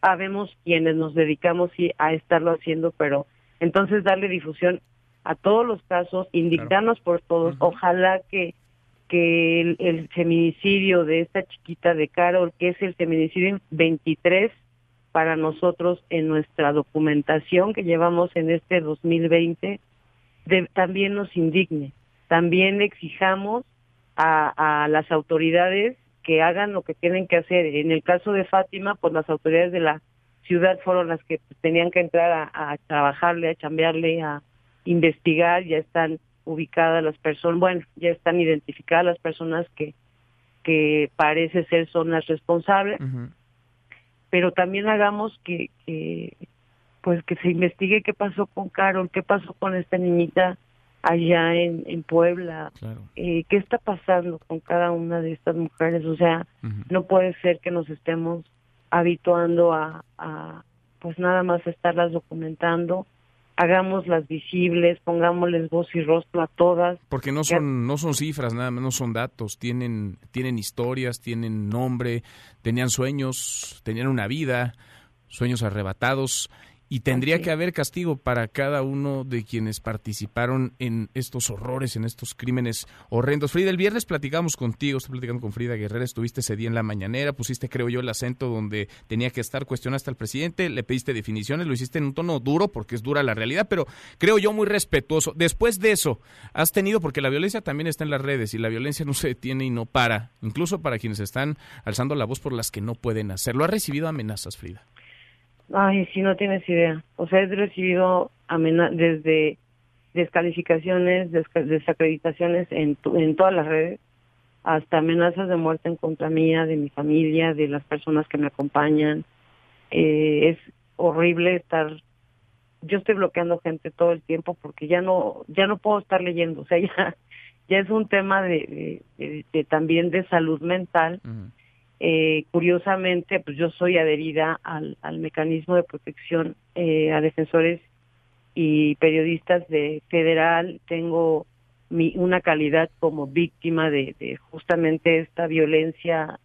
sabemos quienes nos dedicamos a estarlo haciendo pero entonces darle difusión a todos los casos indignarnos por todos. Ojalá que que el, feminicidio de esta chiquita de Carol que es el feminicidio 23 para nosotros en nuestra documentación que llevamos en este 2020 también nos indigne. También exijamos a, las autoridades que hagan lo que tienen que hacer. En el caso de Fátima, pues las autoridades de la ciudad fueron las que tenían que entrar a, trabajarle, a chambearle, a investigar, ya están ubicadas las personas, bueno, ya están identificadas las personas que, que parece ser son las responsables, pero también hagamos que, que, pues que se investigue qué pasó con Carol, qué pasó con esta niñita allá en, en Puebla. Eh, ¿Qué está pasando con cada una de estas mujeres? O sea, no puede ser que nos estemos habituando a, a, pues nada más estarlas documentando. Hagámoslas visibles, pongámosles voz y rostro a todas. Porque no son, no son cifras, nada más, no son datos, tienen, tienen historias, tienen nombre, tenían sueños, tenían una vida, sueños arrebatados y tendría que haber castigo para cada uno de quienes participaron en estos horrores, en estos crímenes horrendos. Frida, el viernes platicamos contigo, estoy platicando con Frida Guerrera, estuviste ese día en la mañanera, pusiste, creo yo, el acento donde tenía que estar, cuestionaste al presidente, le pediste definiciones, lo hiciste en un tono duro, porque es dura la realidad, pero creo yo muy respetuoso. Después de eso, has tenido, porque la violencia también está en las redes y la violencia no se detiene y no para, incluso para quienes están alzando la voz por las que no pueden hacerlo. ¿Has recibido amenazas, Frida? Ay, si no tienes idea. O sea, he recibido desde descalificaciones, desacreditaciones en, en todas las redes, hasta amenazas de muerte en contra mía, de mi familia, de las personas que me acompañan. Eh, es horrible estar yo estoy bloqueando gente todo el tiempo porque ya no ya no puedo estar leyendo o sea ya ya es un tema de, de, también de salud mental eh, curiosamente, pues yo soy adherida al, al mecanismo de protección eh, a defensores y periodistas de federal. Tengo mi, una calidad como víctima de, de justamente esta violencia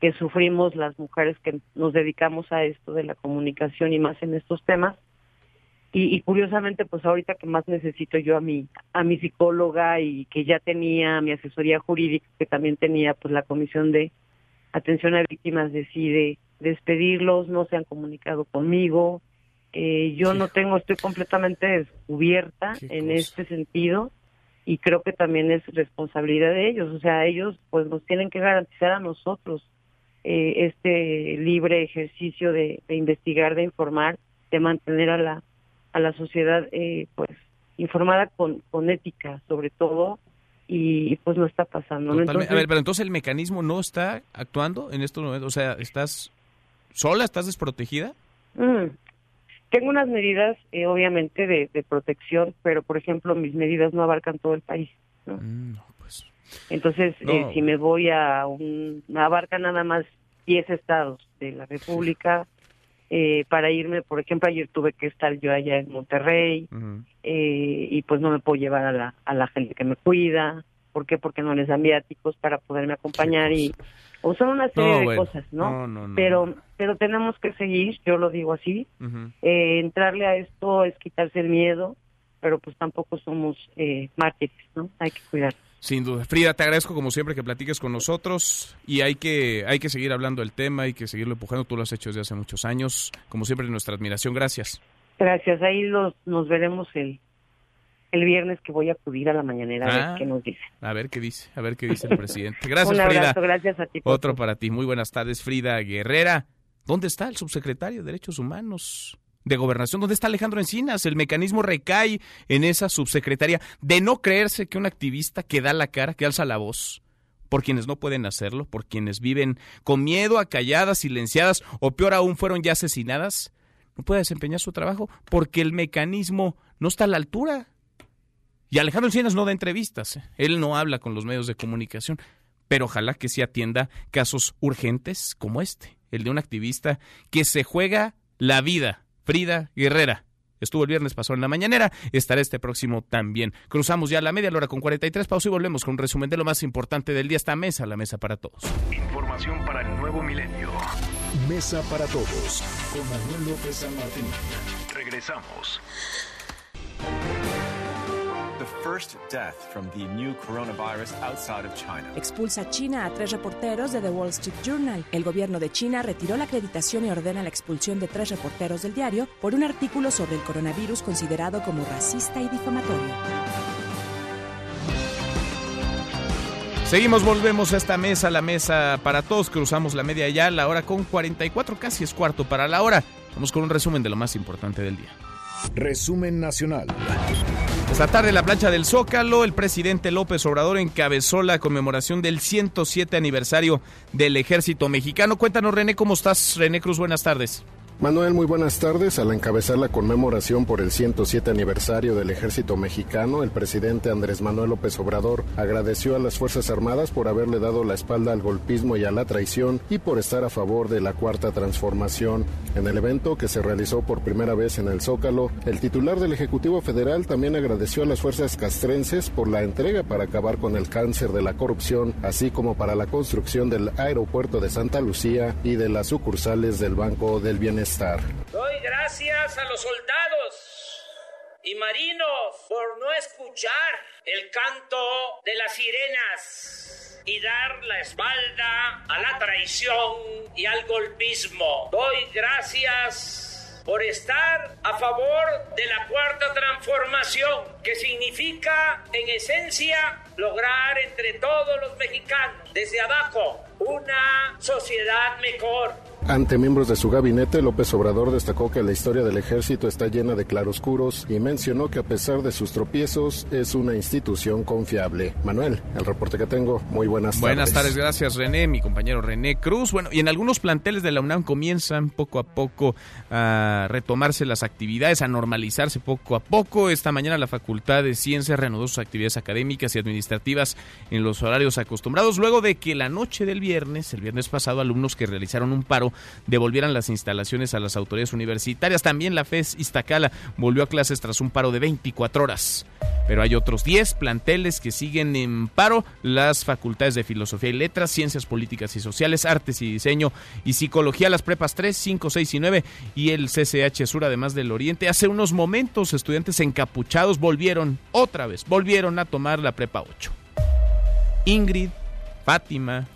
que sufrimos las mujeres que nos dedicamos a esto de la comunicación y más en estos temas. y, curiosamente, pues ahorita que más necesito yo a mi, a mi psicóloga y que ya tenía mi asesoría jurídica, que también tenía pues la comisión de atención a víctimas, decide despedirlos, no se han comunicado conmigo, eh, yo no tengo, estoy completamente descubierta en este sentido y creo que también es responsabilidad de ellos, o sea, ellos pues nos tienen que garantizar a nosotros eh, este libre ejercicio de, de investigar, de informar, de mantener a la a la sociedad eh, pues informada con, con ética sobre todo y pues no está pasando. a ver, pero entonces el mecanismo no está actuando en estos momentos, o sea, ¿estás sola, estás desprotegida? Mm. Tengo unas medidas, eh, obviamente, de, de, protección, pero por ejemplo, mis medidas no abarcan todo el país. ¿no? Mm, pues. Entonces, eh, si me voy a un. abarca nada más 10 estados de la República, eh, para irme, por ejemplo, ayer tuve que estar yo allá en Monterrey eh, y pues no me puedo llevar a la, a la gente que me cuida. ¿Por qué? Porque no les dan viáticos para poderme acompañar y o son una serie de cosas, ¿no? pero pero tenemos que seguir, yo lo digo así. eh, entrarle a esto es quitarse el miedo, pero pues tampoco somos eh, mártires, ¿no? Hay que cuidarnos. Sin duda. Frida, te agradezco como siempre que platiques con nosotros y hay que, hay que seguir hablando del tema, hay que seguirlo empujando. Tú lo has hecho desde hace muchos años. Como siempre, nuestra admiración. Gracias. Gracias. Ahí los, nos veremos el, el viernes que voy a acudir a la mañanera a ver ah, qué nos dice. A ver qué dice, a ver qué dice el presidente. Gracias, Frida. Gracias a ti. Otro para ti. Muy buenas tardes, Frida Guerrera. ¿Dónde está el subsecretario de Derechos Humanos? De Gobernación. ¿Dónde está Alejandro Encinas? El mecanismo recae en esa subsecretaria de no creerse que un activista que da la cara, que alza la voz, por quienes no pueden hacerlo, por quienes viven con miedo, acalladas, silenciadas o peor aún fueron ya asesinadas, no puede desempeñar su trabajo porque el mecanismo no está a la altura. Y Alejandro Encinas no da entrevistas, ¿eh? él no habla con los medios de comunicación, pero ojalá que sí atienda casos urgentes como este, el de un activista que se juega la vida Frida Guerrera. Estuvo el viernes, pasó en la mañanera, estará este próximo también. Cruzamos ya la media hora con 43 pausa y volvemos con un resumen de lo más importante del día. Esta mesa, la mesa para todos. Información para el nuevo milenio. Mesa para todos con Manuel López San Martín. Regresamos. Expulsa China a tres reporteros de The Wall Street Journal. El gobierno de China retiró la acreditación y ordena la expulsión de tres reporteros del diario por un artículo sobre el coronavirus considerado como racista y difamatorio. Seguimos, volvemos a esta mesa, la mesa para todos. Cruzamos la media ya, la hora con 44, casi es cuarto para la hora. Vamos con un resumen de lo más importante del día. Resumen nacional. Esta tarde en la plancha del Zócalo, el presidente López Obrador encabezó la conmemoración del 107 aniversario del ejército mexicano. Cuéntanos, René, ¿cómo estás? René Cruz, buenas tardes. Manuel, muy buenas tardes. Al encabezar la conmemoración por el 107 aniversario del ejército mexicano, el presidente Andrés Manuel López Obrador agradeció a las Fuerzas Armadas por haberle dado la espalda al golpismo y a la traición y por estar a favor de la cuarta transformación. En el evento que se realizó por primera vez en el Zócalo, el titular del Ejecutivo Federal también agradeció a las fuerzas castrenses por la entrega para acabar con el cáncer de la corrupción, así como para la construcción del aeropuerto de Santa Lucía y de las sucursales del Banco del Bienestar. Doy gracias a los soldados y marinos por no escuchar el canto de las sirenas y dar la espalda a la traición y al golpismo. Doy gracias por estar a favor de la cuarta transformación, que significa en esencia lograr entre todos los mexicanos, desde abajo, una sociedad mejor ante miembros de su gabinete, López Obrador destacó que la historia del ejército está llena de claroscuros y mencionó que a pesar de sus tropiezos es una institución confiable. Manuel, el reporte que tengo, muy buenas tardes. Buenas tardes, gracias René, mi compañero René Cruz. Bueno, y en algunos planteles de la UNAM comienzan poco a poco a retomarse las actividades, a normalizarse poco a poco. Esta mañana la Facultad de Ciencias reanudó sus actividades académicas y administrativas en los horarios acostumbrados, luego de que la noche del viernes, el viernes pasado, alumnos que realizaron un paro devolvieran las instalaciones a las autoridades universitarias. También la FES Iztacala volvió a clases tras un paro de 24 horas. Pero hay otros 10 planteles que siguen en paro, las facultades de Filosofía y Letras, Ciencias Políticas y Sociales, Artes y Diseño y Psicología, las prepas 3, 5, 6 y 9 y el CCH Sur, además del Oriente. Hace unos momentos, estudiantes encapuchados volvieron, otra vez, volvieron a tomar la prepa 8. Ingrid, Fátima,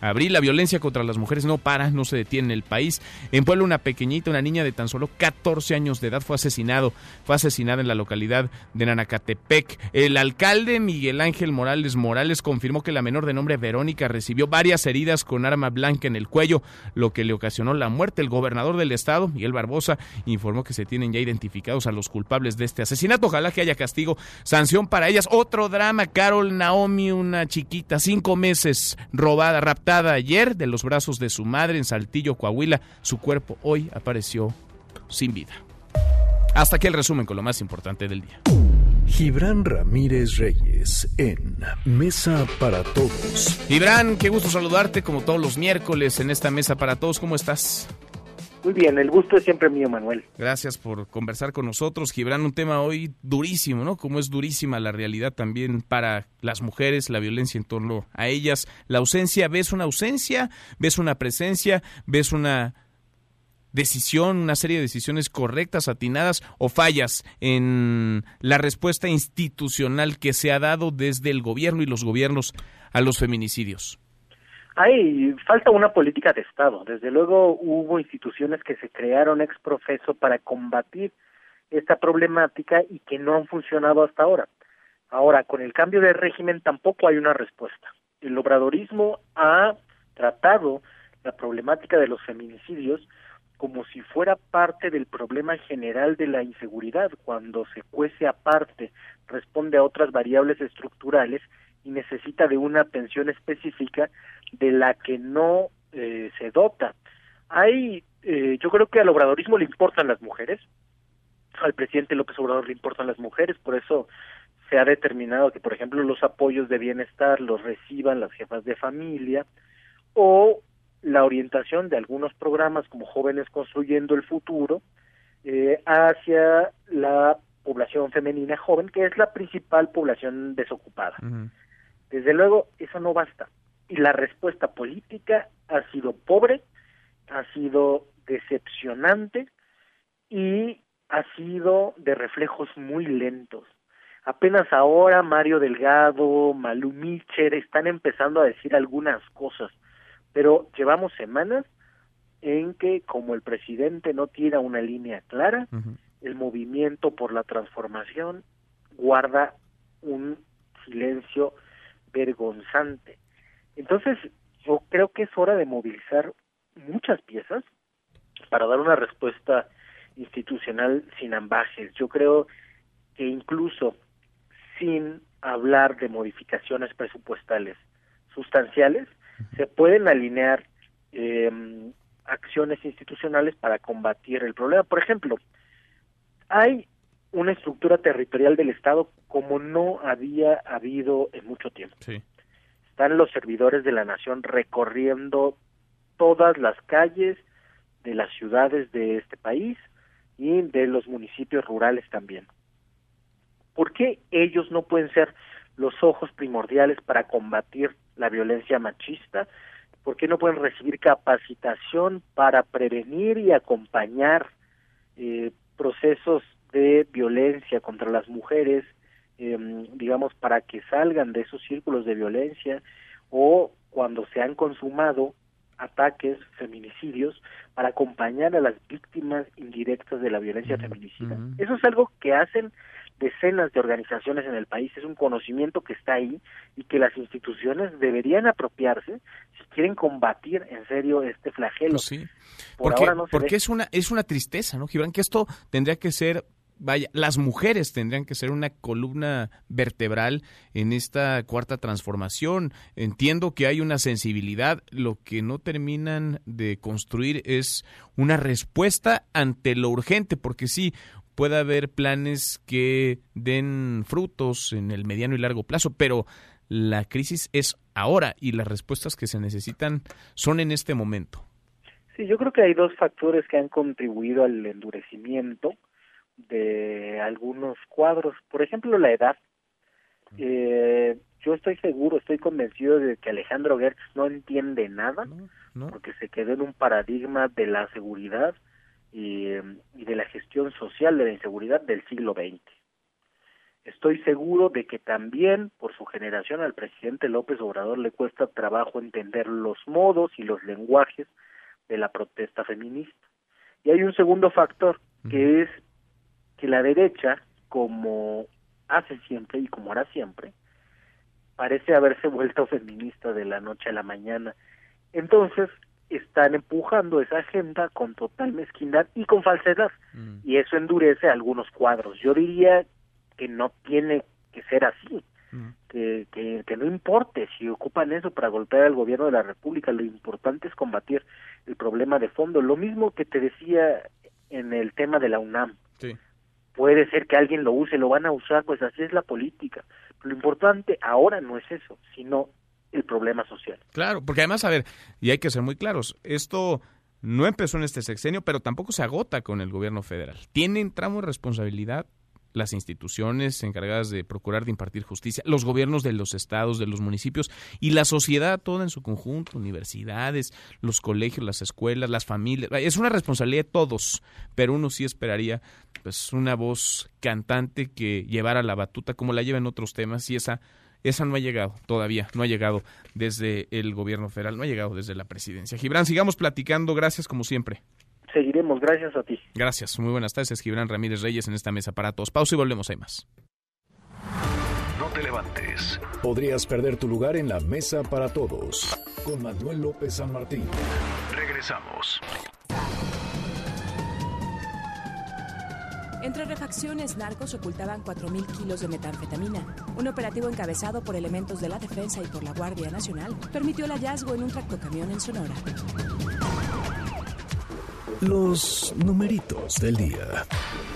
Abril, la violencia contra las mujeres no para, no se detiene en el país. En Puebla, una pequeñita, una niña de tan solo 14 años de edad fue asesinado, fue asesinada en la localidad de Nanacatepec. El alcalde Miguel Ángel Morales Morales confirmó que la menor de nombre Verónica recibió varias heridas con arma blanca en el cuello, lo que le ocasionó la muerte. El gobernador del estado, Miguel Barbosa, informó que se tienen ya identificados a los culpables de este asesinato. Ojalá que haya castigo, sanción para ellas. Otro drama, Carol Naomi, una chiquita, cinco meses, robada, raptada ayer de los brazos de su madre en Saltillo, Coahuila. Su cuerpo hoy apareció sin vida. Hasta aquí el resumen con lo más importante del día. Gibran Ramírez Reyes en Mesa para Todos. Gibran, qué gusto saludarte como todos los miércoles en esta Mesa para Todos. ¿Cómo estás? Muy bien, el gusto es siempre mío, Manuel. Gracias por conversar con nosotros, Gibran. Un tema hoy durísimo, ¿no? Como es durísima la realidad también para las mujeres, la violencia en torno a ellas. La ausencia, ¿ves una ausencia? ¿Ves una presencia? ¿Ves una decisión, una serie de decisiones correctas, atinadas o fallas en la respuesta institucional que se ha dado desde el gobierno y los gobiernos a los feminicidios? Hay falta una política de Estado. Desde luego hubo instituciones que se crearon ex profeso para combatir esta problemática y que no han funcionado hasta ahora. Ahora, con el cambio de régimen tampoco hay una respuesta. El obradorismo ha tratado la problemática de los feminicidios como si fuera parte del problema general de la inseguridad, cuando se cuece aparte, responde a otras variables estructurales y necesita de una atención específica de la que no eh, se dota. Hay, eh, yo creo que al obradorismo le importan las mujeres, al presidente López Obrador le importan las mujeres, por eso se ha determinado que, por ejemplo, los apoyos de bienestar los reciban las jefas de familia o la orientación de algunos programas como Jóvenes Construyendo el Futuro eh, hacia la población femenina joven, que es la principal población desocupada. Desde luego, eso no basta. Y la respuesta política ha sido pobre, ha sido decepcionante y ha sido de reflejos muy lentos. Apenas ahora Mario Delgado, Malú Milcher están empezando a decir algunas cosas, pero llevamos semanas en que como el presidente no tira una línea clara, el movimiento por la transformación guarda un silencio vergonzante. Entonces, yo creo que es hora de movilizar muchas piezas para dar una respuesta institucional sin ambajes. Yo creo que incluso sin hablar de modificaciones presupuestales sustanciales, se pueden alinear eh, acciones institucionales para combatir el problema. Por ejemplo, hay una estructura territorial del Estado como no había habido en mucho tiempo. Están los servidores de la nación recorriendo todas las calles de las ciudades de este país y de los municipios rurales también. ¿Por qué ellos no pueden ser los ojos primordiales para combatir la violencia machista? ¿Por qué no pueden recibir capacitación para prevenir y acompañar eh, procesos de violencia contra las mujeres, em, digamos, para que salgan de esos círculos de violencia o cuando se han consumado ataques, feminicidios, para acompañar a las víctimas indirectas de la violencia feminicida. Eso es algo que hacen decenas de organizaciones en el país, es un conocimiento que está ahí y que las instituciones deberían apropiarse si quieren combatir en serio este flagelo. Pues sí. porque, porque es una es una tristeza, ¿no, Gibran? Que esto tendría que ser vaya, las mujeres tendrían que ser una columna vertebral en esta cuarta transformación. Entiendo que hay una sensibilidad, lo que no terminan de construir es una respuesta ante lo urgente, porque sí, puede haber planes que den frutos en el mediano y largo plazo, pero la crisis es ahora y las respuestas que se necesitan son en este momento. Sí, yo creo que hay dos factores que han contribuido al endurecimiento de algunos cuadros. Por ejemplo, la edad. Eh, yo estoy seguro, estoy convencido de que Alejandro Gertz no entiende nada, porque se quedó en un paradigma de la seguridad y, y de la gestión social de la inseguridad del siglo XX. Estoy seguro de que también por su generación al presidente López Obrador le cuesta trabajo entender los modos y los lenguajes de la protesta feminista. Y hay un segundo factor, que es que la derecha, como hace siempre y como hará siempre, parece haberse vuelto feminista de la noche a la mañana. Entonces, están empujando esa agenda con total mezquindad y con falsedad. Y eso endurece algunos cuadros. Yo diría que no tiene que ser así. Que, que, que no importe si ocupan eso para golpear al gobierno de la República, lo importante es combatir el problema de fondo. Lo mismo que te decía en el tema de la UNAM. Puede ser que alguien lo use, lo van a usar, pues así es la política. Lo importante ahora no es eso, sino el problema social. Claro, porque además, a ver, y hay que ser muy claros, esto no empezó en este sexenio, pero tampoco se agota con el gobierno federal. Tienen tramo de responsabilidad las instituciones encargadas de procurar de impartir justicia, los gobiernos de los estados, de los municipios y la sociedad toda en su conjunto, universidades, los colegios, las escuelas, las familias. Es una responsabilidad de todos, pero uno sí esperaría pues una voz cantante que llevara la batuta como la lleva en otros temas y esa esa no ha llegado todavía, no ha llegado desde el gobierno federal, no ha llegado desde la presidencia. Gibran, sigamos platicando, gracias como siempre seguiremos. Gracias a ti. Gracias. Muy buenas tardes. Es Gibran Ramírez Reyes en esta mesa para todos. Pausa y volvemos. Hay más. No te levantes. Podrías perder tu lugar en la mesa para todos. Con Manuel López San Martín. Regresamos. Entre refacciones, narcos ocultaban 4.000 kilos de metanfetamina. Un operativo encabezado por elementos de la defensa y por la Guardia Nacional permitió el hallazgo en un tractocamión en Sonora. Los numeritos del día.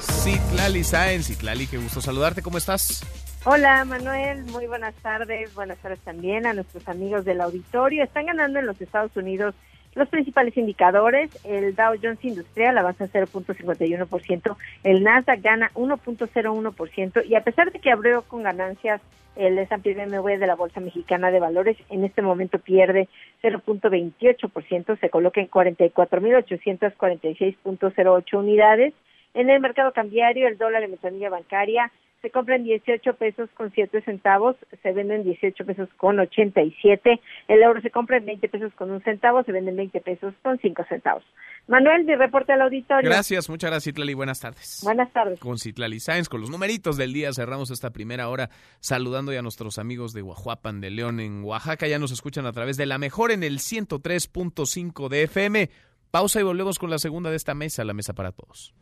Citlali Sáenz, Citlali, qué gusto saludarte, ¿cómo estás? Hola Manuel, muy buenas tardes, buenas tardes también a nuestros amigos del auditorio. Están ganando en los Estados Unidos los principales indicadores, el Dow Jones Industrial avanza 0.51%, el Nasdaq gana 1.01% y a pesar de que abrió con ganancias el S&P BMW de la Bolsa Mexicana de Valores en este momento pierde 0.28%, se coloca en 44.846.08 unidades. En el mercado cambiario, el dólar en ventanilla bancaria se compran 18 pesos con 7 centavos, se venden 18 pesos con 87, el euro se compra en 20 pesos con un centavo, se venden 20 pesos con 5 centavos. Manuel, mi reporte al auditorio. Gracias, muchas gracias, Citlali. Buenas tardes. Buenas tardes. Con Citlali Sáenz, con los numeritos del día, cerramos esta primera hora saludando ya a nuestros amigos de Guajuapan de León en Oaxaca. Ya nos escuchan a través de la mejor en el 103.5 de FM. Pausa y volvemos con la segunda de esta mesa, la mesa para todos.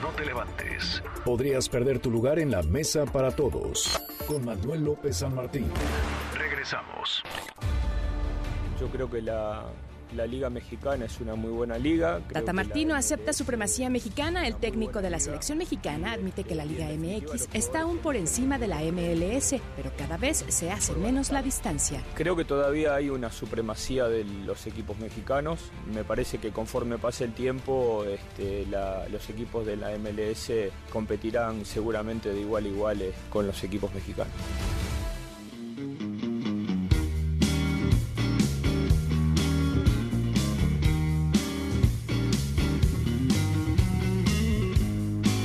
No te levantes. Podrías perder tu lugar en la mesa para todos. Con Manuel López San Martín. Regresamos. Yo creo que la, la Liga Mexicana es una muy buena liga. Creo Tata Martino la- acepta supremacía mexicana. El técnico de la selección mexicana admite que la Liga MX está aún por encima de la MLS, pero cada vez se hace menos la distancia. Creo que todavía hay una supremacía de los equipos mexicanos. Me parece que conforme pase el tiempo, este, la- los equipos de la MLS competirán seguramente de igual a igual con los equipos mexicanos.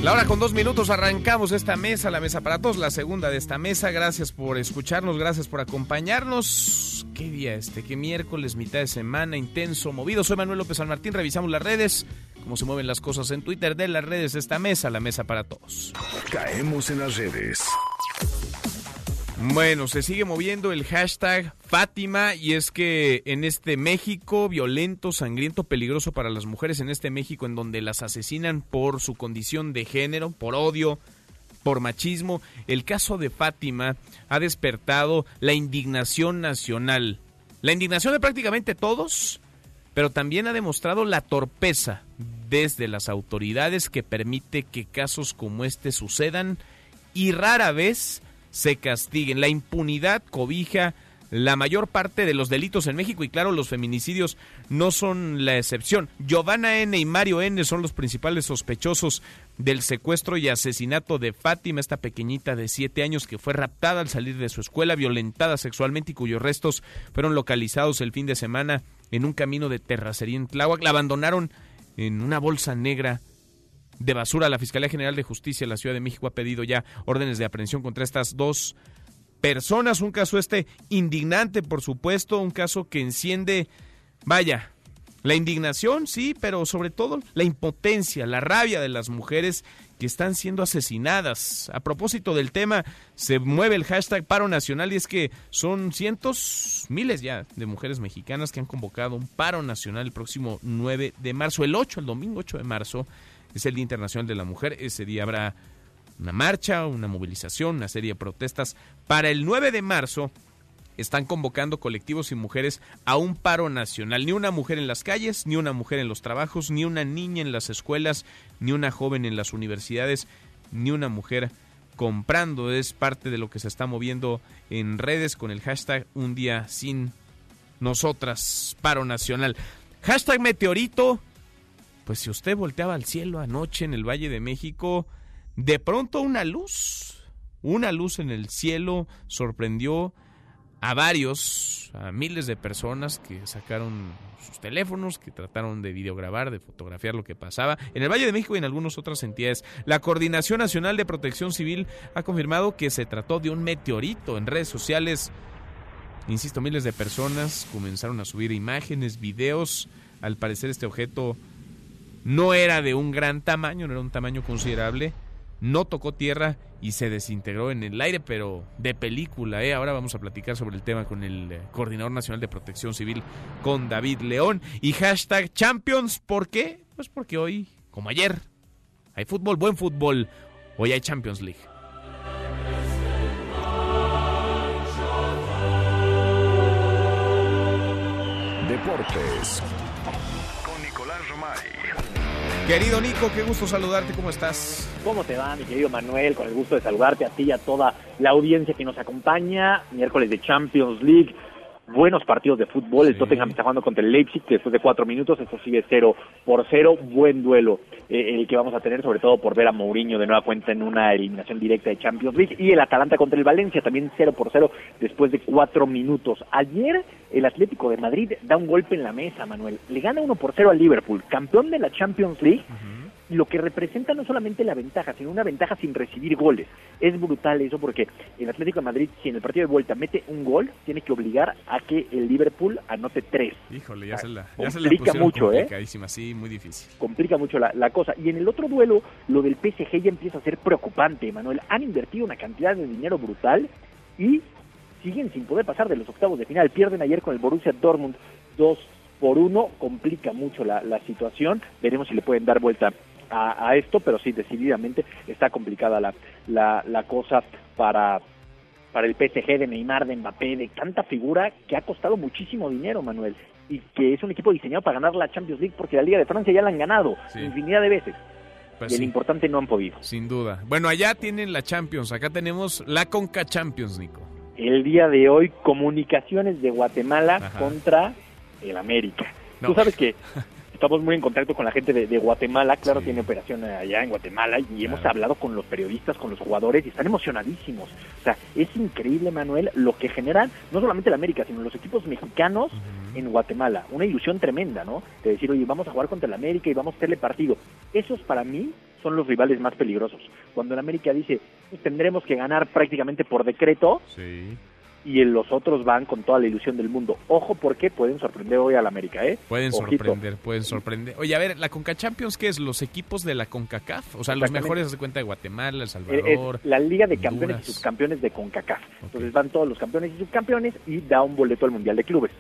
La hora con dos minutos arrancamos esta mesa, la mesa para todos, la segunda de esta mesa. Gracias por escucharnos, gracias por acompañarnos. ¿Qué día este? ¿Qué miércoles, mitad de semana, intenso, movido? Soy Manuel López San Martín, revisamos las redes, cómo se mueven las cosas en Twitter de las redes de esta mesa, la mesa para todos. Caemos en las redes. Bueno, se sigue moviendo el hashtag Fátima y es que en este México violento, sangriento, peligroso para las mujeres, en este México en donde las asesinan por su condición de género, por odio, por machismo, el caso de Fátima ha despertado la indignación nacional. La indignación de prácticamente todos, pero también ha demostrado la torpeza desde las autoridades que permite que casos como este sucedan y rara vez se castiguen. La impunidad cobija la mayor parte de los delitos en México y claro, los feminicidios no son la excepción. Giovanna N. y Mario N. son los principales sospechosos del secuestro y asesinato de Fátima, esta pequeñita de siete años que fue raptada al salir de su escuela, violentada sexualmente y cuyos restos fueron localizados el fin de semana en un camino de terracería en Tláhuac. La abandonaron en una bolsa negra de basura. La Fiscalía General de Justicia de la Ciudad de México ha pedido ya órdenes de aprehensión contra estas dos personas. Un caso este indignante, por supuesto, un caso que enciende, vaya, la indignación, sí, pero sobre todo la impotencia, la rabia de las mujeres que están siendo asesinadas. A propósito del tema, se mueve el hashtag paro nacional y es que son cientos, miles ya de mujeres mexicanas que han convocado un paro nacional el próximo 9 de marzo, el 8, el domingo 8 de marzo, es el Día Internacional de la Mujer. Ese día habrá una marcha, una movilización, una serie de protestas. Para el 9 de marzo están convocando colectivos y mujeres a un paro nacional. Ni una mujer en las calles, ni una mujer en los trabajos, ni una niña en las escuelas, ni una joven en las universidades, ni una mujer comprando. Es parte de lo que se está moviendo en redes con el hashtag Un día sin nosotras, paro nacional. Hashtag meteorito. Pues si usted volteaba al cielo anoche en el Valle de México, de pronto una luz, una luz en el cielo sorprendió a varios, a miles de personas que sacaron sus teléfonos, que trataron de videograbar, de fotografiar lo que pasaba en el Valle de México y en algunas otras entidades. La Coordinación Nacional de Protección Civil ha confirmado que se trató de un meteorito en redes sociales. Insisto, miles de personas comenzaron a subir imágenes, videos. Al parecer este objeto no era de un gran tamaño, no era un tamaño considerable no tocó tierra y se desintegró en el aire, pero de película. ¿eh? Ahora vamos a platicar sobre el tema con el eh, Coordinador Nacional de Protección Civil, con David León. Y hashtag Champions, ¿por qué? Pues porque hoy, como ayer, hay fútbol, buen fútbol. Hoy hay Champions League. Deportes Querido Nico, qué gusto saludarte, ¿cómo estás? ¿Cómo te va, mi querido Manuel? Con el gusto de saludarte a ti y a toda la audiencia que nos acompaña. Miércoles de Champions League, buenos partidos de fútbol. El Tottenham está jugando contra el Leipzig, que después de cuatro minutos, esto sigue cero por cero. Buen duelo eh, el que vamos a tener, sobre todo por ver a Mourinho de nueva cuenta en una eliminación directa de Champions League. Y el Atalanta contra el Valencia, también cero por cero después de cuatro minutos. Ayer el Atlético de Madrid da un golpe en la mesa, Manuel. Le gana uno por cero al Liverpool, campeón de la Champions League lo que representa no solamente la ventaja, sino una ventaja sin recibir goles. Es brutal eso porque el Atlético de Madrid, si en el partido de vuelta mete un gol, tiene que obligar a que el Liverpool anote tres. Híjole, ya, se la, ya complica mucho, ¿eh? Sí, muy difícil. Complica mucho la, la, cosa. Y en el otro duelo, lo del PSG ya empieza a ser preocupante, Manuel. Han invertido una cantidad de dinero brutal y siguen sin poder pasar de los octavos de final. Pierden ayer con el Borussia Dortmund 2 por 1, complica mucho la, la situación. Veremos si le pueden dar vuelta a, esto, pero sí, decididamente está complicada la, la, la cosa para, para el PSG de Neymar, de Mbappé, de tanta figura que ha costado muchísimo dinero, Manuel, y que es un equipo diseñado para ganar la Champions League porque la Liga de Francia ya la han ganado infinidad de veces. Pues y el importante no han podido. Sin duda. Bueno, allá tienen la Champions, acá tenemos la Conca Champions, Nico. El día de hoy, comunicaciones de Guatemala contra el América. Tú sabes que estamos muy en contacto con la gente de, Guatemala, claro, tiene operación allá en Guatemala y hemos hablado con los periodistas, con los jugadores y están emocionadísimos. O sea, es increíble, Manuel, lo que generan no solamente el América, sino los equipos mexicanos en Guatemala. Una ilusión tremenda, ¿no? De decir, oye, vamos a jugar contra el América y vamos a hacerle partido. Esos para mí son los rivales más peligrosos. Cuando el América dice, pues, tendremos que ganar prácticamente por decreto, sí y los otros van con toda la ilusión del mundo. Ojo porque pueden sorprender hoy al América, ¿eh? Pueden sorprender, pueden sorprender. Oye, a ver, la Conca Champions, ¿qué es? ¿Los equipos de la CONCACAF? O sea, los mejores, de cuenta, de Guatemala, El Salvador. la Liga de Campeones y Subcampeones de CONCACAF. Entonces van todos los campeones y subcampeones y da un boleto al Mundial de Clubes.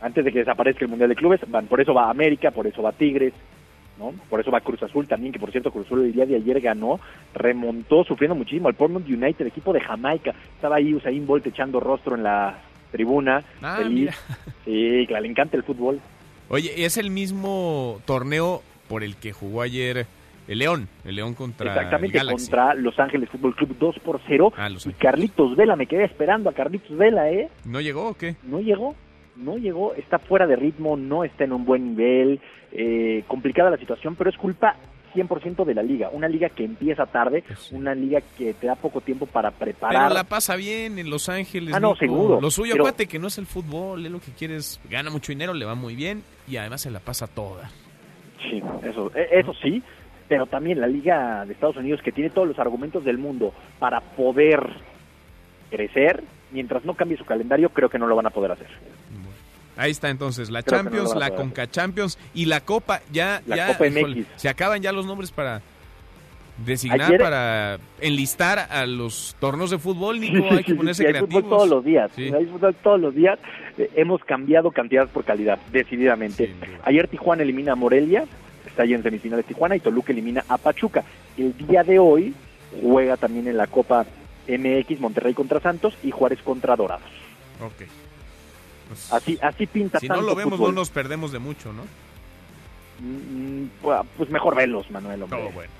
Antes de que desaparezca el Mundial de Clubes, van, por eso va América, por eso va Tigres, por eso va Cruz Azul también, que por cierto Cruz Azul el día de ayer ganó, remontó sufriendo muchísimo al Portland United, equipo de Jamaica. Estaba ahí Usain Bolt echando rostro en la tribuna. Ah, feliz. Sí, le encanta el fútbol. Oye, ¿es el mismo torneo por el que jugó ayer El León, el León contra Exactamente, el Galaxy. contra Los Ángeles Fútbol Club 2 por 0. Ah, y Carlitos Vela, me quedé esperando a Carlitos Vela, ¿eh? ¿No llegó o qué? No llegó, no llegó, está fuera de ritmo, no está en un buen nivel, eh, complicada la situación, pero es culpa 100% de la liga. Una liga que empieza tarde, una liga que te da poco tiempo para preparar. Pero la pasa bien en Los Ángeles. Ah, no, Nico. seguro, Lo suyo, pero- acuérdate que no es el fútbol, es lo que quieres. Gana mucho dinero, le va muy bien y además se la pasa toda. Sí, eso, e- eso sí, pero también la Liga de Estados Unidos que tiene todos los argumentos del mundo para poder crecer, mientras no cambie su calendario, creo que no lo van a poder hacer. Ahí está entonces la Creo que no Champions, la Conca Champions y la Copa. Ya, La ya, Copa MX. híjole, se acaban ya los nombres para designar, Ayer- para enlistar a los torneos de fútbol, Nico. Hay que ponerse sí, hay fútbol todos los días, Sí. hay fútbol todos los días. Eh, hemos cambiado cantidad por calidad, decididamente. Ayer Tijuana elimina a Morelia, está ahí en semifinales Tijuana, y Toluca elimina a Pachuca. El día de hoy juega también en la Copa MX Monterrey contra Santos y Juárez contra Dorados. Ok. Así, así pinta Si no tanto lo vemos, fútbol. no nos perdemos de mucho, ¿no? Mm, pues- Pues mejor velos, Manuel. hombre. Todo bueno.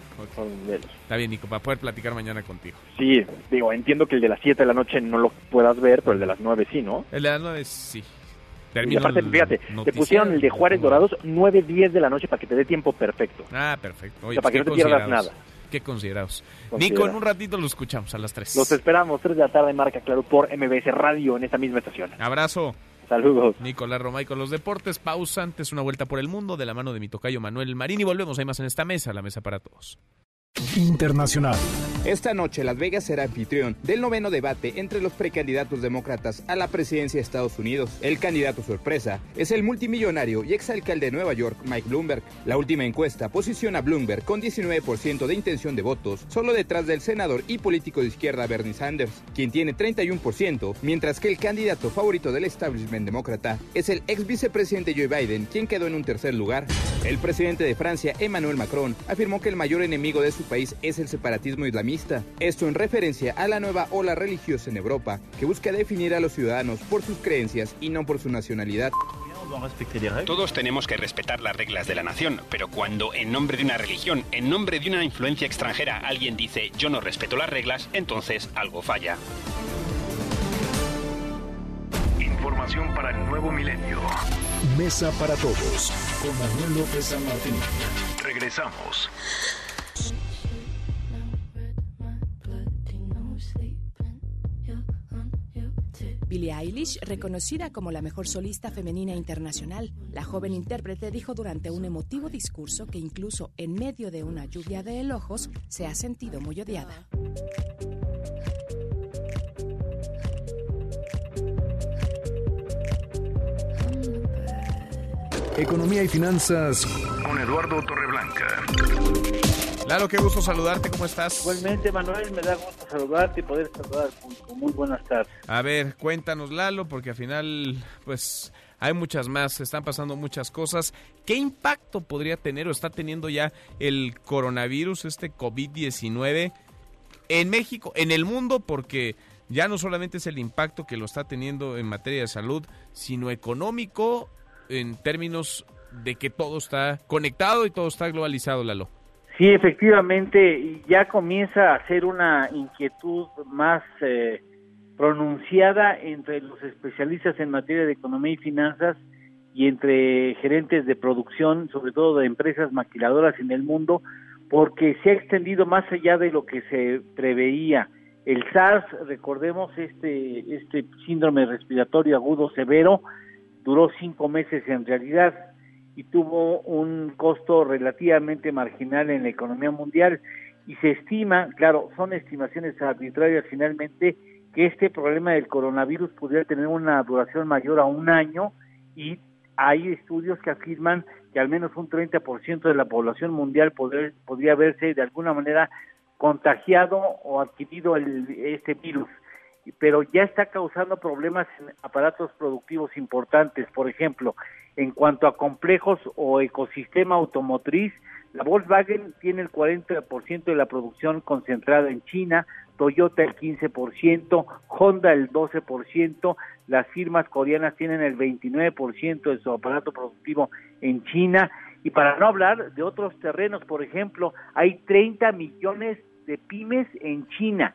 Está bien, Nico, para poder platicar mañana contigo. Sí, digo, entiendo que el de las 7 de la noche no lo puedas ver, pero el de las 9 sí, ¿no? El de las nueve, sí. Y Termino aparte, el fíjate, te pusieron el de Juárez Dorados 9, 10 de la noche para que te dé tiempo perfecto. Ah, perfecto. O sea, para que qué no te pierdas nada. Qué considerados. Nico, en un ratito lo escuchamos a las 3. Los esperamos 3 de la tarde, marca claro, por MBS Radio en esta misma estación. Abrazo. Saludos. Nicolás Romay con los deportes. Pausa antes una vuelta por el mundo de la mano de mi tocayo Manuel Marín y volvemos. Hay más en esta mesa, la mesa para todos. Internacional. Esta noche Las Vegas será anfitrión del noveno debate entre los precandidatos demócratas a la presidencia de Estados Unidos. El candidato sorpresa es el multimillonario y exalcalde de Nueva York, Mike Bloomberg. La última encuesta posiciona a Bloomberg con 19% de intención de votos, solo detrás del senador y político de izquierda Bernie Sanders, quien tiene 31%, mientras que el candidato favorito del establishment demócrata es el ex vicepresidente Joe Biden, quien quedó en un tercer lugar. El presidente de Francia, Emmanuel Macron, afirmó que el mayor enemigo de su país es el separatismo islamista. Esto en referencia a la nueva ola religiosa en Europa, que busca definir a los ciudadanos por sus creencias y no por su nacionalidad. Todos tenemos que respetar las reglas de la nación, pero cuando en nombre de una religión, en nombre de una influencia extranjera, alguien dice yo no respeto las reglas, entonces algo falla. Información para el nuevo milenio. Mesa para todos. Con Manuel López San Martín. Regresamos. Billie Eilish, reconocida como la mejor solista femenina internacional, la joven intérprete dijo durante un emotivo discurso que incluso en medio de una lluvia de elogios se ha sentido muy odiada. Economía y finanzas. Con Eduardo Torreblanca. Lalo, qué gusto saludarte, ¿cómo estás? Igualmente, Manuel, me da gusto saludarte y poder saludar al público. Muy buenas tardes. A ver, cuéntanos, Lalo, porque al final, pues, hay muchas más, se están pasando muchas cosas. ¿Qué impacto podría tener o está teniendo ya el coronavirus, este COVID-19, en México, en el mundo? Porque ya no solamente es el impacto que lo está teniendo en materia de salud, sino económico, en términos de que todo está conectado y todo está globalizado, Lalo. Sí, efectivamente, ya comienza a ser una inquietud más eh, pronunciada entre los especialistas en materia de economía y finanzas y entre gerentes de producción, sobre todo de empresas maquiladoras en el mundo, porque se ha extendido más allá de lo que se preveía. El SARS, recordemos, este, este síndrome respiratorio agudo severo, duró cinco meses en realidad y tuvo un costo relativamente marginal en la economía mundial. Y se estima, claro, son estimaciones arbitrarias finalmente, que este problema del coronavirus pudiera tener una duración mayor a un año. Y hay estudios que afirman que al menos un 30% de la población mundial poder, podría verse de alguna manera contagiado o adquirido el, este virus. Pero ya está causando problemas en aparatos productivos importantes. Por ejemplo, en cuanto a complejos o ecosistema automotriz, la Volkswagen tiene el 40% de la producción concentrada en China, Toyota el 15%, Honda el 12%, las firmas coreanas tienen el 29% de su aparato productivo en China Y para no hablar de otros terrenos, por ejemplo, hay 30 millones de pymes en China.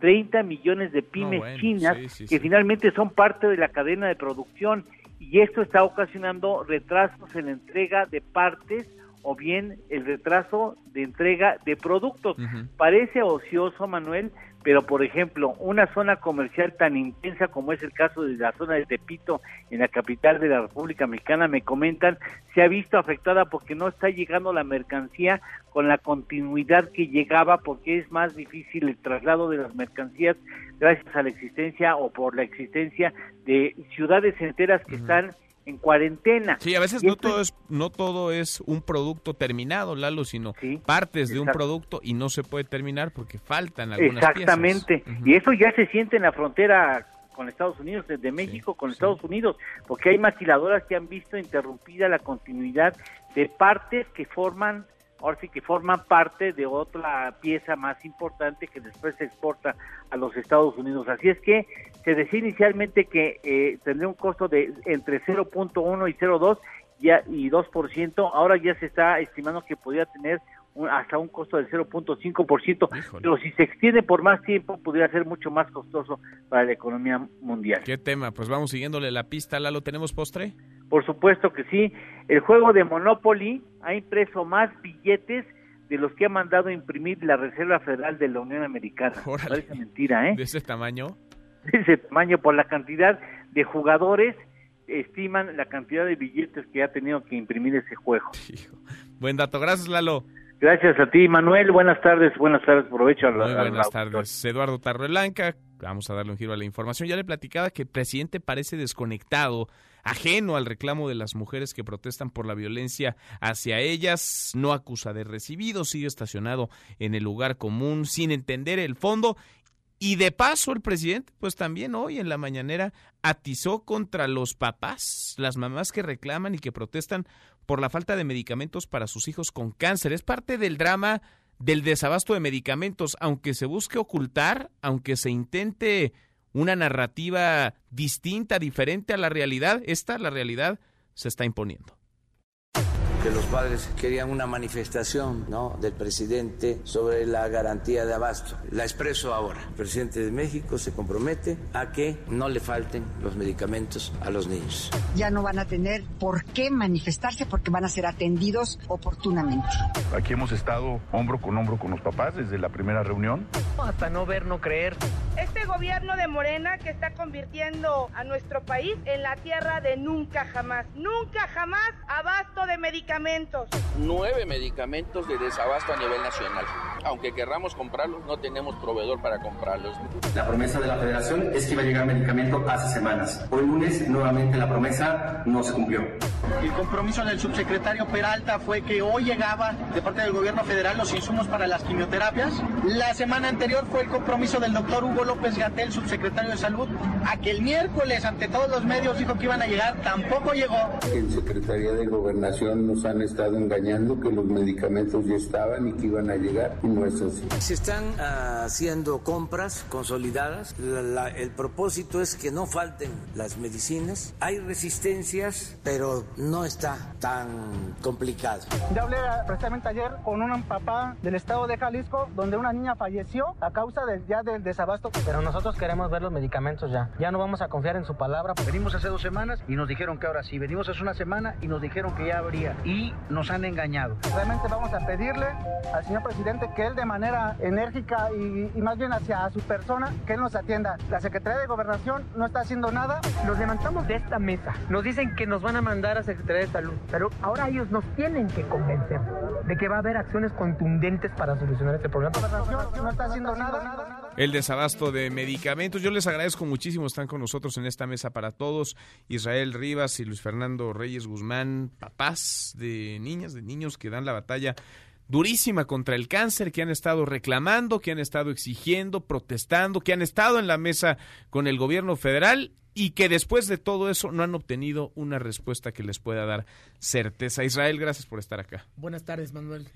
30 millones de pymes chinas que finalmente son parte de la cadena de producción y esto está ocasionando retrasos en la entrega de partes o bien el retraso de entrega de productos. Parece ocioso, Manuel, pero por ejemplo, una zona comercial tan intensa como es el caso de la zona de Tepito en la capital de la República Mexicana, me comentan, se ha visto afectada porque no está llegando la mercancía con la continuidad que llegaba porque es más difícil el traslado de las mercancías gracias a la existencia o por la existencia de ciudades enteras que están en cuarentena. Sí, a veces no todo es no todo es un producto terminado, Lalo, sino partes de un producto y no se puede terminar porque faltan algunas Exactamente. Y eso ya se siente en la frontera con Estados Unidos, desde México con Estados Unidos, porque hay maquiladoras que han visto interrumpida la continuidad de partes que forman ahora sí que forman parte de otra pieza más importante que después se exporta a los Estados Unidos. Así es que se decía inicialmente que eh, tendría un costo de entre 0.1 y 0.2 ya, y 2%, ahora ya se está estimando que podría tener hasta un costo del 0.5%, pero si se extiende por más tiempo podría ser mucho más costoso para la economía mundial. ¿Qué tema? Pues vamos siguiéndole la pista, ¿la lo tenemos postre? Por supuesto que sí. El juego de Monopoly ha impreso más billetes de los que ha mandado imprimir la Reserva Federal de la Unión Americana. Parece mentira, ¿eh? ¿De ese tamaño? De ese tamaño, por la cantidad de jugadores, estiman la cantidad de billetes que ha tenido que imprimir ese juego. Buen dato, gracias Lalo. Gracias a ti, Manuel. Buenas tardes, buenas tardes, provecho. A la, buenas tardes. Eduardo Tarreblanca, vamos a darle un giro a la información. Ya le platicaba que el presidente parece desconectado ajeno al reclamo de las mujeres que protestan por la violencia hacia ellas, no acusa de recibido, sigue estacionado en el lugar común sin entender el fondo y de paso el presidente, pues también hoy en la mañanera atizó contra los papás, las mamás que reclaman y que protestan por la falta de medicamentos para sus hijos con cáncer. Es parte del drama del desabasto de medicamentos, aunque se busque ocultar, aunque se intente una narrativa distinta, diferente a la realidad, esta, la realidad, se está imponiendo que los padres querían una manifestación ¿no? del presidente sobre la garantía de abasto. La expreso ahora. El presidente de México se compromete a que no le falten los medicamentos a los niños. Ya no van a tener por qué manifestarse porque van a ser atendidos oportunamente. Aquí hemos estado hombro con hombro con los papás desde la primera reunión. Hasta no ver, no creer. Este gobierno de Morena que está convirtiendo a nuestro país en la tierra de nunca jamás. Nunca jamás abasto de medicamentos Nueve medicamentos de desabasto a nivel nacional. Aunque querramos comprarlos, no tenemos proveedor para comprarlos. La promesa de la federación es que iba a llegar medicamento hace semanas. Hoy lunes, nuevamente la promesa no se cumplió. El compromiso del subsecretario Peralta fue que hoy llegaba de parte del gobierno federal los insumos para las quimioterapias. La semana anterior fue el compromiso del doctor Hugo López Gatel, subsecretario de Salud, a que el miércoles ante todos los medios dijo que iban a llegar, tampoco llegó. En Secretaría de Gobernación nos han estado engañando que los medicamentos ya estaban y que iban a llegar y no es así. Se están haciendo compras consolidadas. el propósito es que no falten las medicinas. Hay resistencias, pero no está tan complicado. Ya hablé precisamente ayer con un papá del estado de Jalisco donde una niña falleció a causa del, ya del desabasto. Pero nosotros queremos ver los medicamentos ya. Ya no vamos a confiar en su palabra. Venimos hace dos semanas y nos dijeron que ahora sí. Venimos hace una semana y nos dijeron que ya habría. Y nos han engañado. Realmente vamos a pedirle al señor presidente que él de manera enérgica y, más bien hacia su persona, que él nos atienda. La Secretaría de Gobernación no está haciendo nada. Nos levantamos de esta mesa. Nos dicen que nos van a mandar a Secretaría de Salud, pero ahora ellos nos tienen que convencer de que va a haber acciones contundentes para solucionar este problema. La gobernación no está haciendo nada, nada, nada. El desabasto de medicamentos. Yo les agradezco muchísimo. Están con nosotros en esta mesa para todos. Israel Rivas y Luis Fernando Reyes Guzmán, papás de niñas, de niños que dan la batalla durísima contra el cáncer, que han estado reclamando, que han estado exigiendo, protestando, que han estado en la mesa con el gobierno federal y que después de todo eso no han obtenido una respuesta que les pueda dar certeza. Israel, gracias por estar acá. Buenas tardes, Manuel.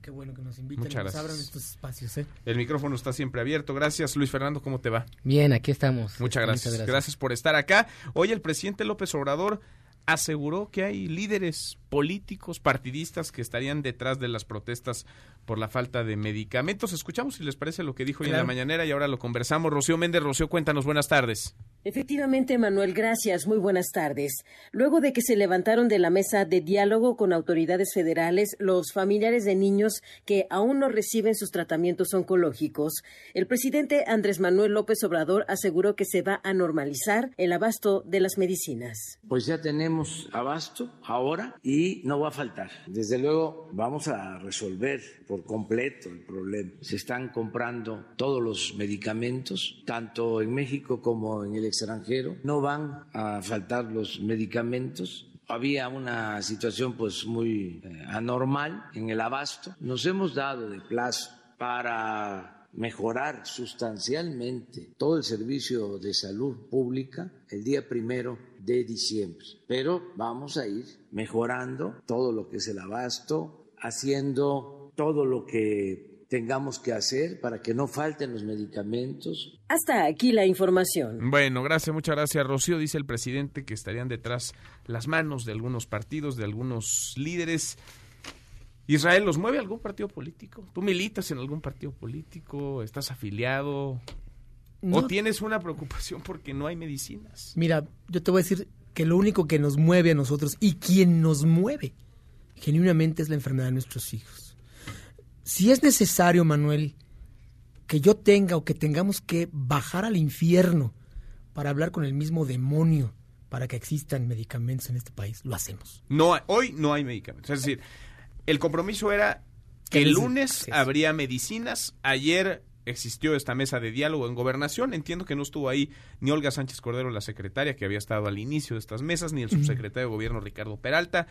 Qué bueno que nos inviten y nos abran estos espacios. ¿eh? El micrófono está siempre abierto. Gracias, Luis Fernando. ¿Cómo te va? Bien, aquí estamos. Muchas gracias. gracias. Gracias por estar acá. Hoy el presidente López Obrador aseguró que hay líderes políticos, partidistas que estarían detrás de las protestas por la falta de medicamentos. Escuchamos si les parece lo que dijo hoy en la mañanera y ahora lo conversamos. Rocío Méndez, Rocío, cuéntanos, buenas tardes. Efectivamente, Manuel, gracias. Muy buenas tardes. Luego de que se levantaron de la mesa de diálogo con autoridades federales los familiares de niños que aún no reciben sus tratamientos oncológicos, el presidente Andrés Manuel López Obrador aseguró que se va a normalizar el abasto de las medicinas. Pues ya tenemos abasto ahora y no va a faltar. Desde luego vamos a resolver por completo el problema. Se están comprando todos los medicamentos, tanto en México como en el extranjero. No van a faltar los medicamentos. Había una situación pues muy eh, anormal en el abasto. Nos hemos dado de plazo para mejorar sustancialmente todo el servicio de salud pública el día primero de diciembre. Pero vamos a ir mejorando todo lo que es el abasto, haciendo todo lo que tengamos que hacer para que no falten los medicamentos. Hasta aquí la información. Bueno, gracias, muchas gracias, Rocío. Dice el presidente que estarían detrás las manos de algunos partidos, de algunos líderes. Israel, ¿los mueve algún partido político? ¿Tú militas en algún partido político? ¿Estás afiliado? No. ¿O tienes una preocupación porque no hay medicinas? Mira, yo te voy a decir que lo único que nos mueve a nosotros y quien nos mueve genuinamente es la enfermedad de nuestros hijos. Si es necesario, Manuel, que yo tenga o que tengamos que bajar al infierno para hablar con el mismo demonio para que existan medicamentos en este país, lo hacemos. No, hoy no hay medicamentos. Es decir, el compromiso era que el lunes habría medicinas. Ayer existió esta mesa de diálogo en gobernación. Entiendo que no estuvo ahí ni Olga Sánchez Cordero, la secretaria, que había estado al inicio de estas mesas, ni el subsecretario de gobierno Ricardo Peralta.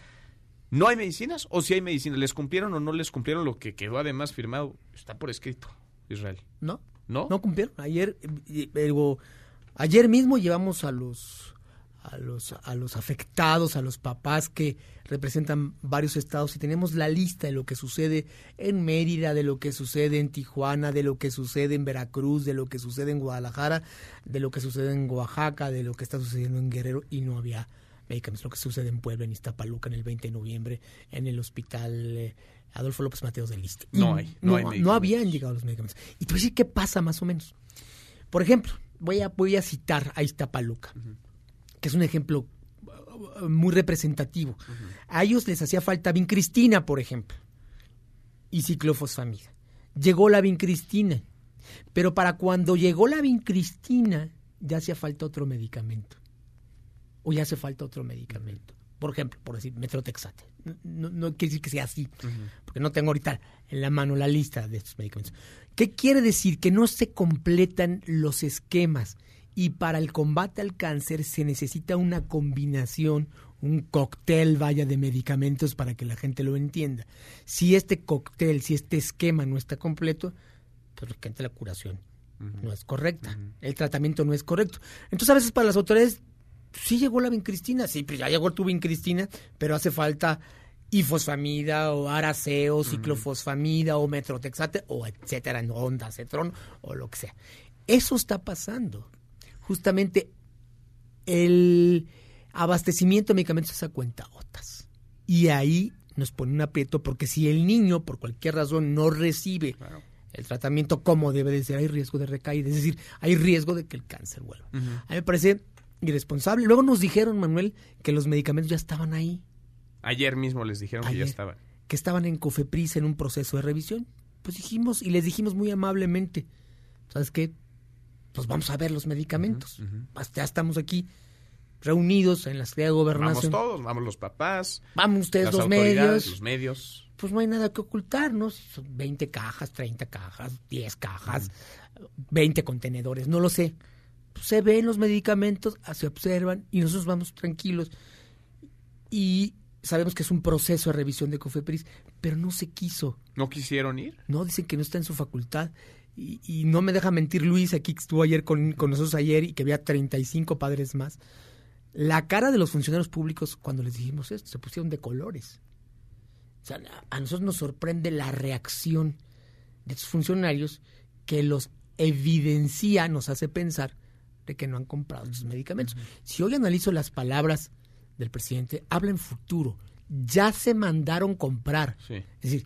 ¿No hay medicinas? ¿O si hay medicinas? ¿Les cumplieron o no les cumplieron lo que quedó además firmado? Está por escrito, Israel. ¿No? ¿No? No cumplieron. Ayer, digo, ayer mismo llevamos a los, a los, a los afectados, a los papás que representan varios estados y tenemos la lista de lo que sucede en Mérida, de lo que sucede en Tijuana, de lo que sucede en Veracruz, de lo que sucede en Guadalajara, de lo que sucede en Oaxaca, de lo que está sucediendo en Guerrero y no había medicamentos. Lo que sucede en Puebla, en Iztapaluca, en el 20 de noviembre, en el hospital eh, Adolfo López Mateos de Liste. No hay, no hay medicamentos. habían llegado los medicamentos. Y te voy a decir qué pasa más o menos. Por ejemplo, voy a, voy a citar a Iztapaluca, que es un ejemplo uh, muy representativo. A ellos les hacía falta vincristina, por ejemplo, y ciclofosfamida. Llegó la vincristina, pero para cuando llegó la vincristina ya hacía falta otro medicamento. O ya hace falta otro medicamento. Por ejemplo, por decir, metrotexate. No, no, quiere decir que sea así, porque no tengo ahorita en la mano la lista de estos medicamentos. ¿Qué quiere decir? Que no se completan los esquemas y para el combate al cáncer se necesita una combinación, un cóctel, vaya, de medicamentos para que la gente lo entienda. Si este cóctel, si este esquema no está completo, pues lógicamente la curación no es correcta, el tratamiento no es correcto. Entonces a veces para las autoridades sí llegó la vincristina, sí, pues ya llegó tu vincristina, pero hace falta ifosfamida o araceo, ciclofosfamida o metrotexate o etcétera, no, ondacetrón o lo que sea. Eso está pasando. Justamente el abastecimiento de medicamentos es a cuenta gotas. Y ahí nos pone un aprieto porque si el niño por cualquier razón no recibe el tratamiento como debe de ser, hay riesgo de recaída, es decir, hay riesgo de que el cáncer vuelva. A mí me parece irresponsable. Luego nos dijeron, Manuel, que los medicamentos ya estaban ahí, Ayer mismo les dijeron que ya estaban. que estaban en Cofepris en un proceso de revisión. Pues dijimos y les dijimos muy amablemente, ¿sabes qué? Pues vamos a ver los medicamentos. Hasta Ya estamos aquí reunidos en la Secretaría de Vamos Gobernación. todos, vamos los papás. Vamos ustedes las los medios. Los medios. Pues no hay nada que ocultar, ¿no? Si Son 20 cajas, 30 cajas, 10 cajas, 20 contenedores, no lo sé. Se ven los medicamentos, ah, se observan y nosotros vamos tranquilos. Y sabemos que es un proceso de revisión de Cofepris, pero no se quiso. ¿No quisieron ir? No, dicen que no está en su facultad. Y, y no me deja mentir Luis, aquí que estuvo ayer con, con nosotros ayer y que había 35 padres más. La cara de los funcionarios públicos cuando les dijimos esto, se pusieron de colores. O sea, a nosotros nos sorprende la reacción de estos funcionarios que los evidencia, nos hace pensar de que no han comprado sus medicamentos. Si hoy analizo las palabras del presidente habla en futuro. Ya se mandaron comprar. Es decir,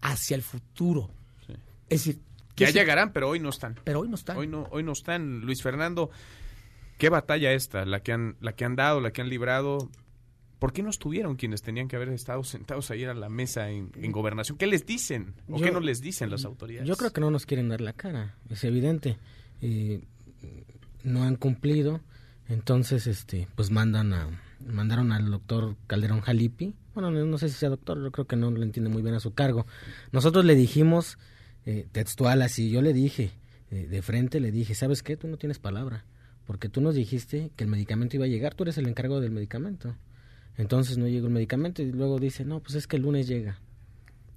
hacia el futuro. Es decir, ya llegarán, pero hoy no están. Pero hoy no están. Hoy no, hoy no están. Luis Fernando, qué batalla esta, la que han, la que han dado, la que han librado. ¿Por qué no estuvieron quienes tenían que haber estado sentados ahí a la mesa en, gobernación? ¿Qué les dicen? ¿O qué no les dicen las autoridades? Yo creo que no nos quieren dar la cara, es evidente. Eh, no han cumplido, entonces este pues mandan a mandaron al doctor Calderón Jalipi. Bueno, no, sé si sea doctor, yo creo que no lo entiende muy bien a su cargo. Nosotros le dijimos eh, textual así, yo le dije eh, de frente le dije, "¿Sabes qué? Tú no tienes palabra, porque tú nos dijiste que el medicamento iba a llegar, tú eres el encargado del medicamento." Entonces no llegó el medicamento y luego dice, no, pues es que el lunes llega.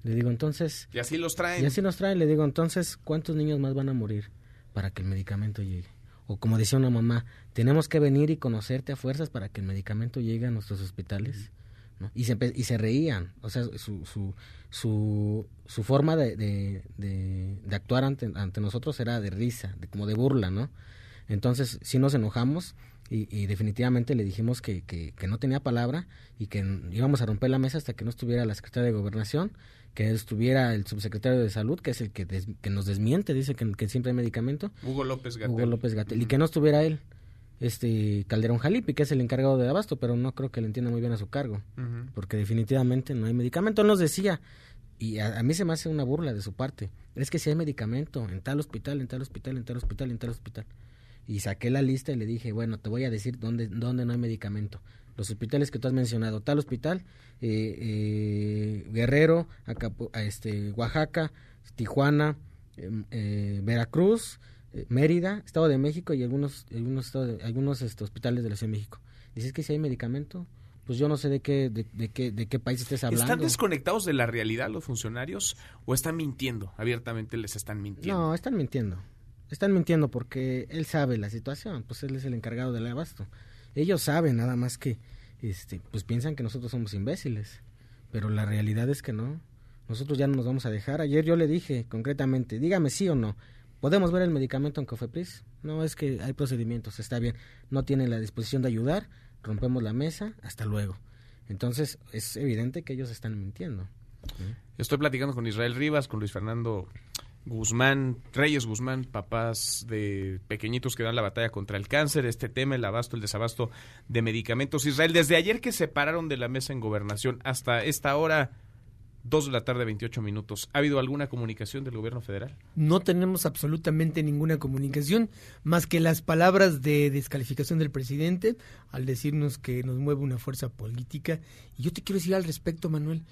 Le digo, entonces... Y así los traen. Y así nos traen. Le digo, entonces, ¿cuántos niños más van a morir para que el medicamento llegue? O como decía una mamá, tenemos que venir y conocerte a fuerzas para que el medicamento llegue a nuestros hospitales. ¿no? Y, se, y se reían. O sea, su, su, su, su forma de, de, de, actuar ante, ante nosotros era de risa, de, como de burla, ¿no? Entonces, si nos enojamos y, definitivamente le dijimos que, que, no tenía palabra y que íbamos a romper la mesa hasta que no estuviera la secretaria de Gobernación, que estuviera el subsecretario de Salud, que es el que, que nos desmiente, dice que, que, siempre hay medicamento. Hugo López Gatel. Hugo López Gatel. Y que no estuviera él, este Calderón Jalipi, que es el encargado de abasto, pero no creo que le entienda muy bien a su cargo, porque definitivamente no hay medicamento. Él nos decía, y a, a, mí se me hace una burla de su parte, es que si hay medicamento en tal hospital, en tal hospital, en tal hospital, en tal hospital y saqué la lista y le dije, bueno, te voy a decir dónde, dónde no hay medicamento. Los hospitales que tú has mencionado, tal hospital, eh, eh, Guerrero, este, Oaxaca, Tijuana, em, eh, Veracruz, Mérida, Estado de México y algunos, algunos, algunos este, hospitales de la Ciudad de México. Dices que si hay medicamento, pues yo no sé de qué, de, de, qué, de qué país estés hablando. ¿Están desconectados de la realidad los funcionarios o están mintiendo? Abiertamente les están mintiendo. No, están mintiendo. Están mintiendo porque él sabe la situación, pues él es el encargado del abasto. Ellos saben nada más que este pues piensan que nosotros somos imbéciles, pero la realidad es que no. Nosotros ya no nos vamos a dejar. Ayer yo le dije concretamente, dígame sí o no. ¿Podemos ver el medicamento en Cofepris? No, es que hay procedimientos, está bien. No tienen la disposición de ayudar, rompemos la mesa, hasta luego. Entonces, es evidente que ellos están mintiendo. Estoy platicando con Israel Rivas, con Luis Fernando Guzmán, Reyes Guzmán, papás de pequeñitos que dan la batalla contra el cáncer, este tema, el abasto, el desabasto de medicamentos. Israel, desde ayer que se pararon de la mesa en gobernación hasta esta hora, dos de la tarde, 28 minutos, ¿ha habido alguna comunicación del gobierno federal? No tenemos absolutamente ninguna comunicación, más que las palabras de descalificación del presidente al decirnos que nos mueve una fuerza política. Y yo te quiero decir al respecto, Manuel,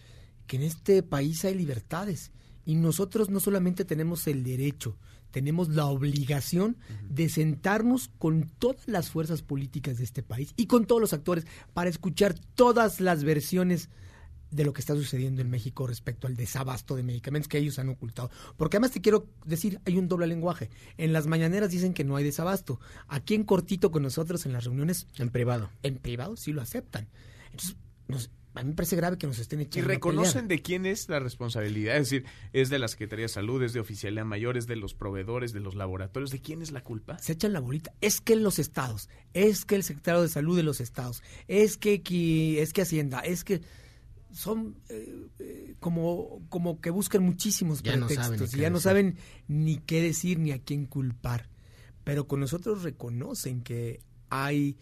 que en este país hay libertades y nosotros no solamente tenemos el derecho, tenemos la obligación de sentarnos con todas las fuerzas políticas de este país y con todos los actores para escuchar todas las versiones de lo que está sucediendo en México respecto al desabasto de medicamentos que ellos han ocultado. Porque además te quiero decir, hay un doble lenguaje. En las mañaneras dicen que no hay desabasto. Aquí en cortito con nosotros en las reuniones... En privado. En privado sí lo aceptan. Entonces, nos, a mí me parece grave que nos estén echando. ¿Y reconocen de quién es la responsabilidad? Es decir, ¿es de la Secretaría de Salud, es de Oficialía Mayor, es de los proveedores, de los laboratorios? ¿De quién es la culpa? Se echan la bolita. Es que los estados, es que el secretario de Salud de los estados, es que, es que Hacienda, es que son eh, eh, como, como que buscan muchísimos pretextos y ya no saben ni qué decir ni a quién culpar. Pero con nosotros reconocen que hay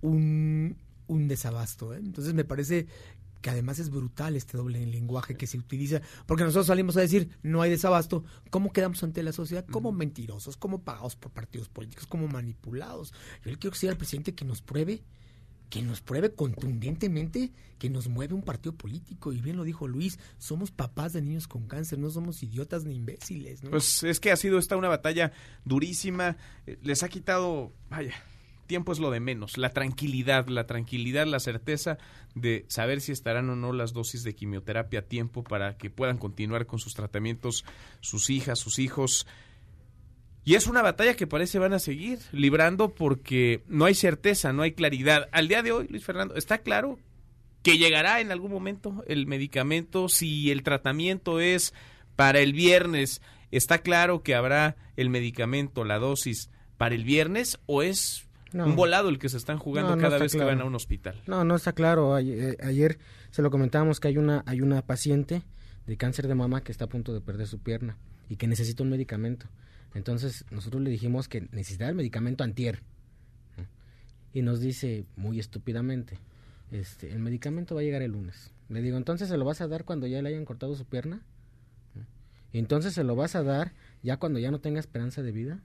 un, un desabasto. ¿eh? Entonces me parece que además es brutal este doble lenguaje que se utiliza, porque nosotros salimos a decir no hay desabasto, ¿cómo quedamos ante la sociedad? Como mentirosos, como pagados por partidos políticos, como manipulados. Yo le quiero decir al presidente que nos pruebe, que nos pruebe contundentemente que nos mueve un partido político. Y bien lo dijo Luis, somos papás de niños con cáncer, no somos idiotas ni imbéciles. Pues es que ha sido esta una batalla durísima, eh, les ha quitado, vaya, tiempo es lo de menos, la tranquilidad, la tranquilidad, la certeza de saber si estarán o no las dosis de quimioterapia a tiempo para que puedan continuar con sus tratamientos sus hijas, sus hijos. Y es una batalla que parece van a seguir librando porque no hay certeza, no hay claridad. Al día de hoy, Luis Fernando, está claro que llegará en algún momento el medicamento, si el tratamiento es para el viernes, está claro que habrá el medicamento, la dosis para el viernes o es No. Un volado el que se están jugando No, no cada vez que claro. van van a un hospital. No, no está claro. Ayer, ayer se lo comentábamos que hay una, hay una paciente de cáncer de mama que está a punto de perder su pierna y que necesita un medicamento. Entonces nosotros le dijimos que necesitaba el medicamento antier. Y nos dice muy estúpidamente, este, el medicamento va a llegar el lunes. Le digo, entonces se lo vas a dar cuando ya le hayan cortado su pierna. Y entonces se lo vas a dar ya cuando ya no tenga esperanza de vida.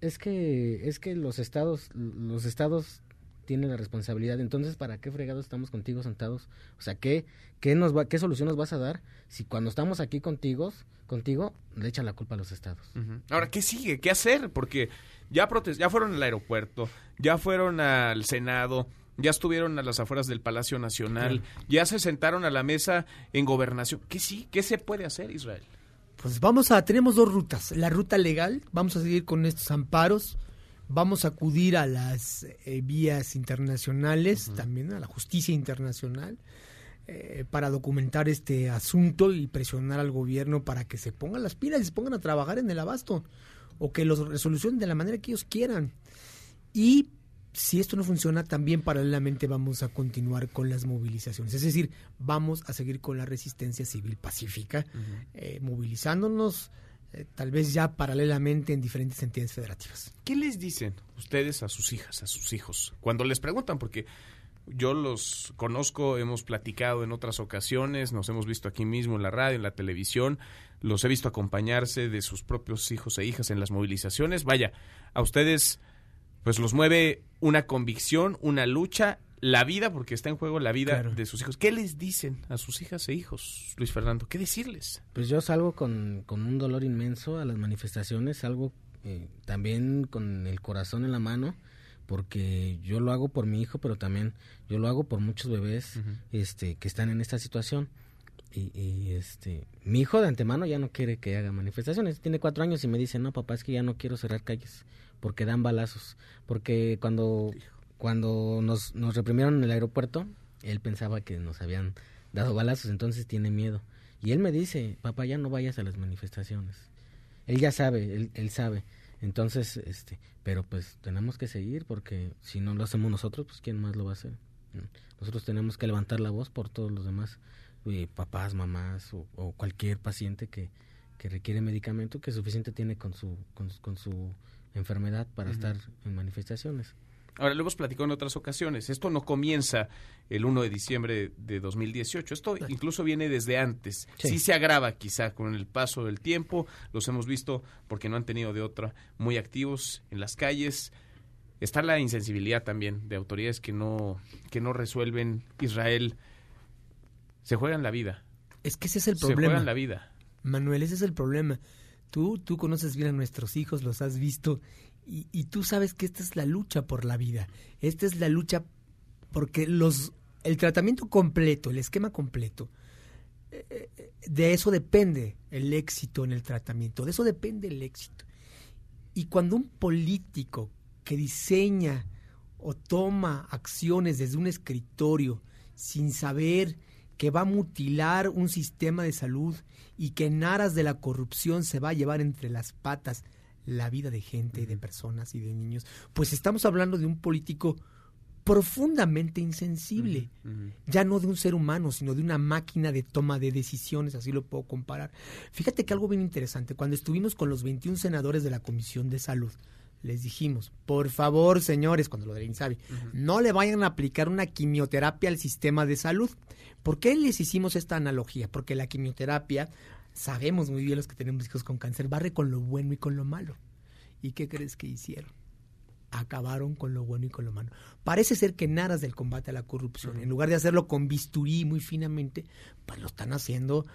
Es que es que los estados los estados tienen la responsabilidad. Entonces, ¿para qué fregados estamos contigo sentados? O sea, ¿qué qué nos va qué solución nos vas a dar si cuando estamos aquí contigo, contigo le echan la culpa a los estados? Ahora, ¿qué sigue? ¿Qué hacer? Porque ya, protes- ya fueron al aeropuerto, ya fueron al Senado, ya estuvieron a las afueras del Palacio Nacional, ya se sentaron a la mesa en gobernación. ¿Qué sí? ¿Qué se puede hacer, Israel? Pues vamos a, tenemos dos rutas. La ruta legal, vamos a seguir con estos amparos, vamos a acudir a las eh, vías internacionales, también a la justicia internacional, eh, para documentar este asunto y presionar al gobierno para que se pongan las pilas y se pongan a trabajar en el abasto, o que los resolucionen de la manera que ellos quieran. Y si esto no funciona, también paralelamente vamos a continuar con las movilizaciones. Es decir, vamos a seguir con la resistencia civil pacífica, eh, movilizándonos eh, tal vez ya paralelamente en diferentes entidades federativas. ¿Qué les dicen ustedes a sus hijas, a sus hijos? Cuando les preguntan, porque yo los conozco, hemos platicado en otras ocasiones, nos hemos visto aquí mismo en la radio, en la televisión, los he visto acompañarse de sus propios hijos e hijas en las movilizaciones. Vaya, a ustedes pues los mueve una convicción, una lucha, la vida, porque está en juego la vida de sus hijos. ¿Qué les dicen a sus hijas e hijos, Luis Fernando? ¿Qué decirles? Pues yo salgo con, con un dolor inmenso a las manifestaciones, salgo eh, también con el corazón en la mano, porque yo lo hago por mi hijo, pero también yo lo hago por muchos bebés este, que están en esta situación. Y, y, este mi hijo de antemano ya no quiere que haga manifestaciones. Tiene cuatro años y me dice, no, papá, es que ya no quiero cerrar calles porque dan balazos. Porque cuando, cuando nos, nos reprimieron en el aeropuerto, él pensaba que nos habían dado balazos, entonces tiene miedo. Y él me dice, papá, ya no vayas a las manifestaciones. Él ya sabe, él, él sabe. Entonces, este, pero pues tenemos que seguir porque si no lo hacemos nosotros, pues quién más lo va a hacer. Nosotros tenemos que levantar la voz por todos los demás, eh, papás, mamás o, o, cualquier paciente que, que requiere medicamento que suficiente tiene con su, con, con su enfermedad para uh -huh. estar en manifestaciones. Ahora, lo hemos platicado en otras ocasiones. Esto no comienza el 1 de diciembre de 2018. Esto incluso viene desde antes. Sí. sí. se agrava quizá con el paso del tiempo. Los hemos visto porque no han tenido de otra muy activos en las calles. Está la insensibilidad también de autoridades que no, que no resuelven. Israel se juegan la vida. Es que ese es el problema. Se juegan la vida. Manuel, ese es el problema. Tú, tú conoces bien a nuestros hijos, los has visto y, tú sabes que esta es la lucha por la vida. Esta es la lucha porque los el tratamiento completo, el esquema completo, eh, de eso depende el éxito en el tratamiento, de eso depende el éxito. Y cuando un político que diseña o toma acciones desde un escritorio sin saber que va a mutilar un sistema de salud y que en aras de la corrupción se va a llevar entre las patas la vida de gente y de personas y de niños, pues estamos hablando de un político profundamente insensible, uh -huh. ya no de un ser humano, sino de una máquina de toma de decisiones, así lo puedo comparar. Fíjate que algo bien interesante, cuando estuvimos con los 21 senadores de la Comisión de Salud, les dijimos, por favor, señores, cuando lo del INSABI, uh -huh. no le vayan a aplicar una quimioterapia al sistema de salud. ¿Por qué les hicimos esta analogía? Porque la quimioterapia, sabemos muy bien los que tenemos hijos con cáncer, barre con lo bueno y con lo malo. ¿Y qué crees que hicieron? Acabaron con lo bueno y con lo malo. Parece ser que en aras del combate a la corrupción, uh -huh. en lugar de hacerlo con bisturí muy finamente, pues lo están haciendo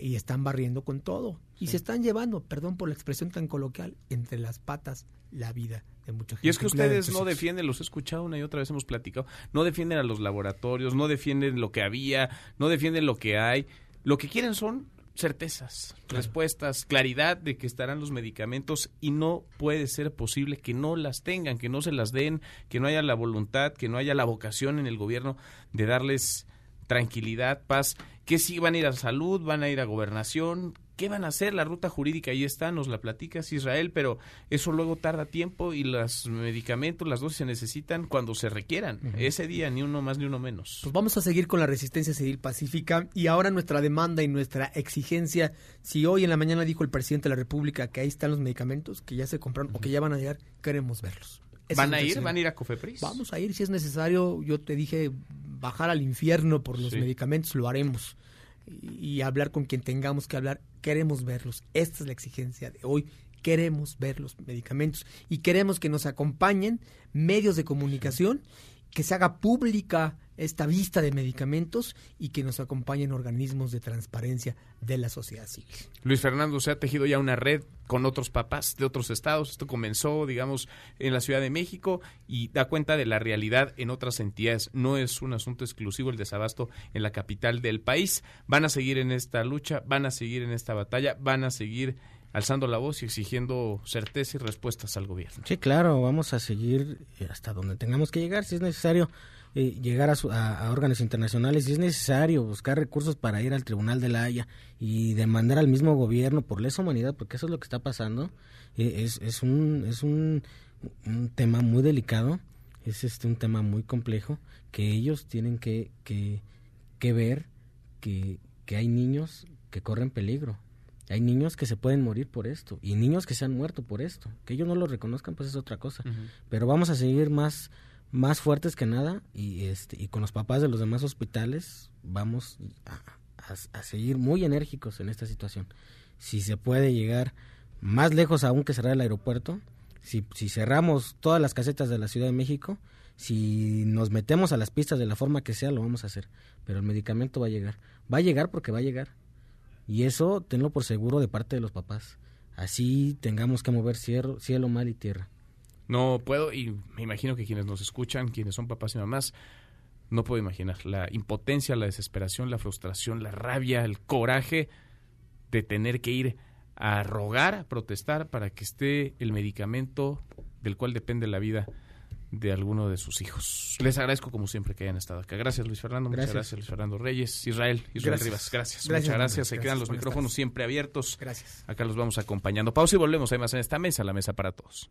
y están barriendo con todo. Y sí. se están llevando, perdón por la expresión tan coloquial, entre las patas la vida de mucha gente. Y es que ustedes no defienden, los he escuchado una y otra vez, hemos platicado, no defienden a los laboratorios, no defienden lo que había, no defienden lo que hay. Lo que quieren son certezas, claro. respuestas, claridad de que estarán los medicamentos y no puede ser posible que no las tengan, que no se las den, que no haya la voluntad, que no haya la vocación en el gobierno de darles tranquilidad, paz, que si van a ir a salud, van a ir a gobernación, ¿Qué van a hacer? La ruta jurídica ahí está, nos la platicas Israel, pero eso luego tarda tiempo y los medicamentos, las dosis se necesitan cuando se requieran. Ese día ni uno más ni uno menos. Pues vamos a seguir con la resistencia civil pacífica y ahora nuestra demanda y nuestra exigencia, si hoy en la mañana dijo el presidente de la República que ahí están los medicamentos, que ya se compraron o que ya van a llegar, queremos verlos. ¿Van a ir? ¿Van a ir a Cofepris? Vamos a ir si es necesario. Yo te dije bajar al infierno por los Sí. medicamentos, lo haremos. Y, y hablar con quien tengamos que hablar, queremos verlos. Esta es la exigencia de hoy. Queremos ver los medicamentos y queremos que nos acompañen medios de comunicación, que se haga pública esta vista de medicamentos y que nos acompañen organismos de transparencia de la sociedad civil. Luis Fernando, se ha tejido ya una red con otros papás de otros estados. Esto comenzó, digamos, en la Ciudad de México y da cuenta de la realidad en otras entidades. No es un asunto exclusivo el desabasto en la capital del país. Van a seguir en esta lucha, van a seguir en esta batalla, van a seguir alzando la voz y exigiendo certeza y respuestas al gobierno. Sí, claro, vamos a seguir hasta donde tengamos que llegar, si es necesario eh, llegar a, su- a- a órganos internacionales, si es necesario buscar recursos para ir al Tribunal de la Haya y demandar al mismo gobierno por lesa humanidad, porque eso es lo que está pasando. Eh, es, es un es un, un tema muy delicado, es este un tema muy complejo que ellos tienen que, que, que ver que, que hay niños que corren peligro. Hay niños que se pueden morir por esto y niños que se han muerto por esto. Que ellos no lo reconozcan, pues es otra cosa. Pero vamos a seguir más, más fuertes que nada y, este, y con los papás de los demás hospitales vamos a, a- seguir muy enérgicos en esta situación. Si se puede llegar más lejos aún que cerrar el aeropuerto, si, si cerramos todas las casetas de la Ciudad de México, si nos metemos a las pistas de la forma que sea, lo vamos a hacer. Pero el medicamento va a llegar. Va a llegar porque va a llegar. Y eso tenlo por seguro de parte de los papás. Así tengamos que mover cielo, cielo mar y tierra. No puedo, y me imagino que quienes nos escuchan, quienes son papás y mamás, no puedo imaginar la impotencia, la desesperación, la frustración, la rabia, el coraje de tener que ir a rogar, a protestar para que esté el medicamento del cual depende la vida de alguno de sus hijos. Les agradezco como siempre que hayan estado acá. Gracias Luis Fernando, muchas Gracias. gracias Luis Fernando Reyes, Israel, Israel Gracias. Rivas, gracias. Gracias, Muchas gracias. Se quedan Gracias. los micrófonos tardes. siempre abiertos. Gracias. Acá los vamos acompañando. Pausa y volvemos. Hay más en esta mesa, la mesa para todos.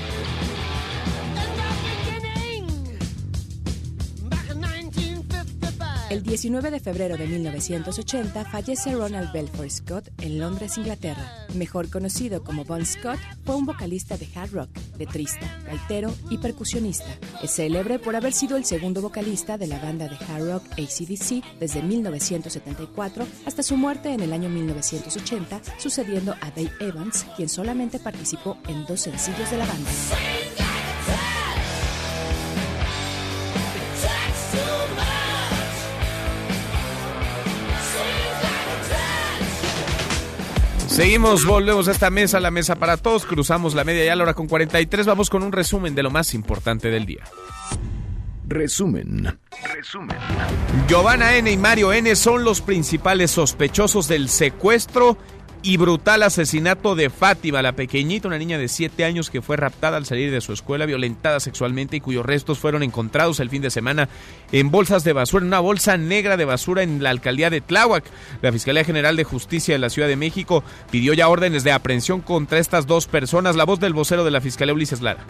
El 19 de febrero de 1980 fallece Ronald Belfort Scott en Londres, Inglaterra. Mejor conocido como Bon Scott, fue un vocalista de hard rock, letrista, gaitero y percusionista. Es célebre por haber sido el segundo vocalista de la banda de hard rock ACDC desde 1974 hasta su muerte en el año 1980, sucediendo a Dave Evans, quien solamente participó en dos sencillos de la banda. Seguimos, volvemos a esta mesa, la mesa para todos, cruzamos la media ya a la hora con 43, vamos con un resumen de lo más importante del día. Resumen. Resumen. Giovanna N. y Mario N. son los principales sospechosos del secuestro y brutal asesinato de Fátima, la pequeñita, una niña de 7 años que fue raptada al salir de su escuela, violentada sexualmente y cuyos restos fueron encontrados el fin de semana en bolsas de basura, en una bolsa negra de basura en la alcaldía de Tláhuac. La Fiscalía General de Justicia de la Ciudad de México pidió ya órdenes de aprehensión contra estas dos personas. La voz del vocero de la Fiscalía, Ulises Lara.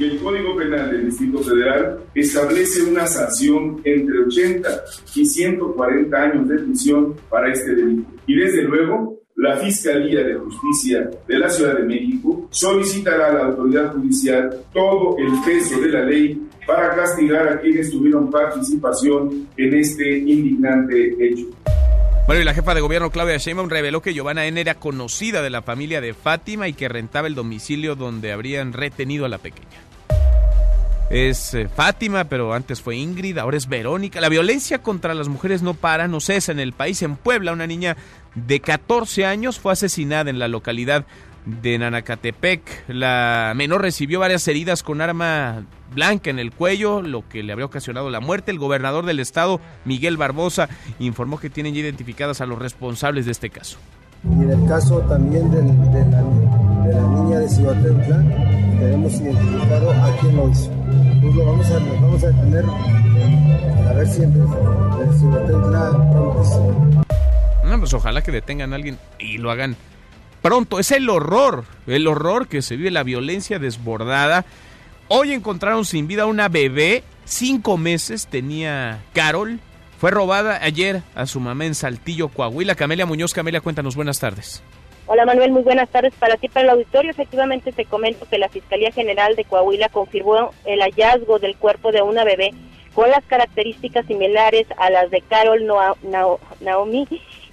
el Código Penal del Distrito Federal establece una sanción entre 80 y 140 años de prisión para este delito. Y desde luego, la Fiscalía de Justicia de la Ciudad de México solicitará a la autoridad judicial todo el peso de la ley para castigar a quienes tuvieron participación en este indignante hecho. Bueno, y la jefa de gobierno Claudia Sheinbaum reveló que Giovanna N. era conocida de la familia de Fátima y que rentaba el domicilio donde habrían retenido a la pequeña. Es eh, Fátima, pero antes fue Ingrid, ahora es Verónica. La violencia contra las mujeres no para, no cesa en el país. En Puebla, una niña de 14 años fue asesinada en la localidad de Nanacatepec. La menor recibió varias heridas con arma blanca en el cuello, lo que le habría ocasionado la muerte. El gobernador del estado, Miguel Barbosa, informó que tienen ya identificadas a los responsables de este caso. Y en el caso también del- de, la, de la niña de Cihuatentla, tenemos identificado a quién lo hizo. pues lo vamos a, lo vamos a detener a ver si, lo tendrá pronto. Pues ojalá que detengan a alguien y lo hagan pronto. Es el horror, el horror que se vive, la violencia desbordada. Hoy encontraron sin vida una bebé, cinco meses tenía Carol. Fue robada ayer a su mamá en Saltillo, Coahuila. Camelia Muñoz, Camelia, cuéntanos, buenas tardes. Hola Manuel, muy buenas tardes para ti, para el auditorio. Efectivamente te comento que la Fiscalía General de Coahuila confirmó el hallazgo del cuerpo de una bebé con las características similares a las de Carol Naomi,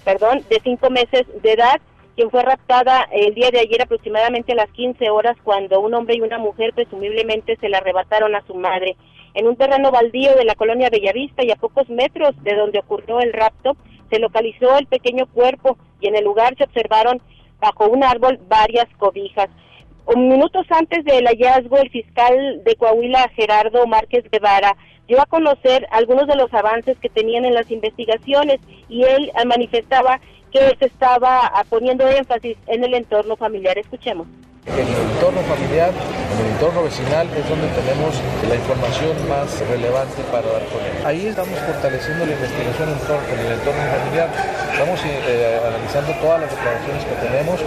perdón, de cinco meses de edad, quien fue raptada el día de ayer aproximadamente a las 15 horas cuando un hombre y una mujer presumiblemente se la arrebataron a su madre. En un terreno baldío de la colonia Bellavista y a pocos metros de donde ocurrió el rapto, se localizó el pequeño cuerpo y en el lugar se observaron bajo un árbol varias cobijas. Minutos antes del hallazgo, el fiscal de Coahuila, Gerardo Márquez Guevara, dio a conocer algunos de los avances que tenían en las investigaciones y él manifestaba que se estaba poniendo énfasis en el entorno familiar. Escuchemos. En el entorno familiar, en el entorno vecinal es donde tenemos la información más relevante para dar con él. Ahí estamos fortaleciendo la investigación en, el entorno familiar, estamos eh, analizando todas las declaraciones que tenemos.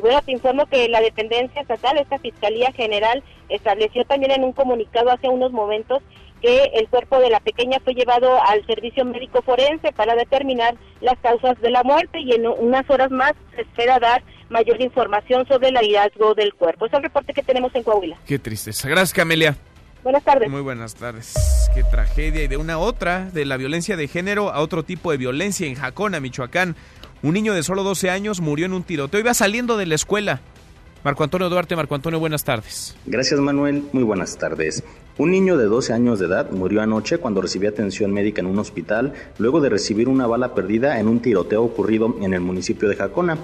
Bueno, te informo que la dependencia estatal, esta Fiscalía General, estableció también en un comunicado hace unos momentos que el cuerpo de la pequeña fue llevado al servicio médico forense para determinar las causas de la muerte y en unas horas más se espera dar mayor información sobre el hallazgo del cuerpo. Es el reporte que tenemos en Coahuila. Qué tristeza. Gracias, Camelia. Buenas tardes. Muy buenas tardes. Qué tragedia. Y de una otra, de la violencia de género a otro tipo de violencia en Jacona, Michoacán. Un niño de solo 12 años murió en un tiroteo. Iba saliendo de la escuela. Marco Antonio Duarte, Marco Antonio, buenas tardes. Gracias Manuel, muy buenas tardes. Un niño de 12 años de edad murió anoche cuando recibía atención médica en un hospital luego de recibir una bala perdida en un tiroteo ocurrido en el municipio de Jacona.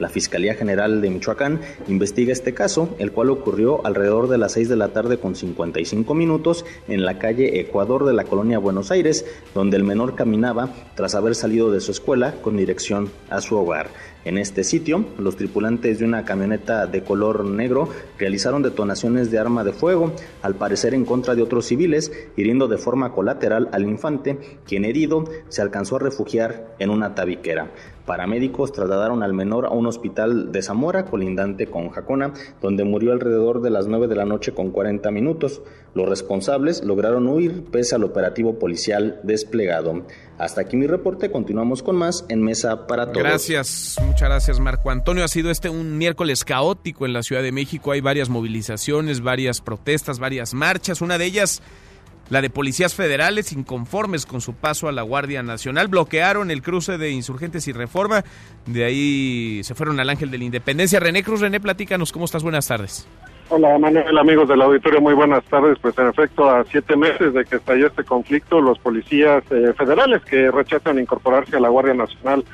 La Fiscalía General de Michoacán investiga este caso, el cual ocurrió alrededor de las 6 de la tarde con 55 minutos en la calle Ecuador de la colonia Buenos Aires, donde el menor caminaba tras haber salido de su escuela con dirección a su hogar. En este sitio, los tripulantes de una camioneta de color negro realizaron detonaciones de arma de fuego, al parecer en contra de otros civiles, hiriendo de forma colateral al infante, quien herido se alcanzó a refugiar en una tabiquera. Paramédicos trasladaron al menor a un hospital de Zamora, colindante con Jacona, donde murió alrededor de las 9 de la noche con 40 minutos. Los responsables lograron huir pese al operativo policial desplegado. Hasta aquí mi reporte, continuamos con más en Mesa para Todos. Gracias, muchas gracias Marco Antonio. Ha sido este un miércoles caótico en la Ciudad de México. Hay varias movilizaciones, varias protestas, varias marchas. Una de ellas la de policías federales inconformes con su paso a la Guardia Nacional bloquearon el cruce de insurgentes y reforma. De ahí se fueron al Ángel de la Independencia. René Cruz, René, platícanos, ¿cómo estás? Buenas tardes. Hola Manuel, amigos del auditorio, muy buenas tardes. Pues en efecto, a siete meses de que estalló este conflicto, los policías eh, federales que rechazan incorporarse a la Guardia Nacional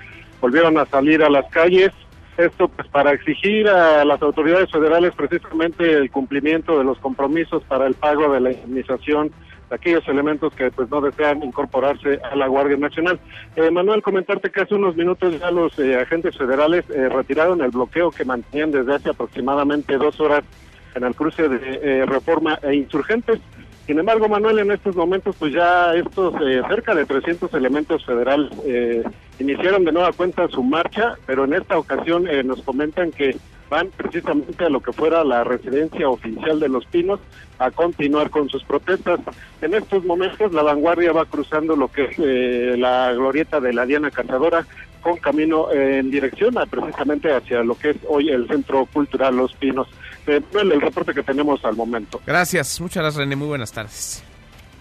volvieron a salir a las calles. Esto pues para exigir a las autoridades federales precisamente el cumplimiento de los compromisos para el pago de la indemnización aquellos elementos que pues no desean incorporarse a la Guardia Nacional. Eh, Manuel, comentarte que hace unos minutos ya los eh, agentes federales eh, retiraron el bloqueo que mantenían desde hace aproximadamente dos horas en el cruce de Reforma e Insurgentes. Sin embargo, Manuel, en estos momentos, pues ya estos cerca de 300 elementos federales iniciaron de nueva cuenta su marcha, pero en esta ocasión nos comentan que van precisamente a lo que fuera la residencia oficial de Los Pinos a continuar con sus protestas. En estos momentos la vanguardia va cruzando lo que es eh, la glorieta de la Diana Cazadora con camino en dirección a, precisamente hacia lo que es hoy el Centro Cultural Los Pinos. Eh, el reporte que tenemos al momento. Gracias, muchas gracias René, muy buenas tardes.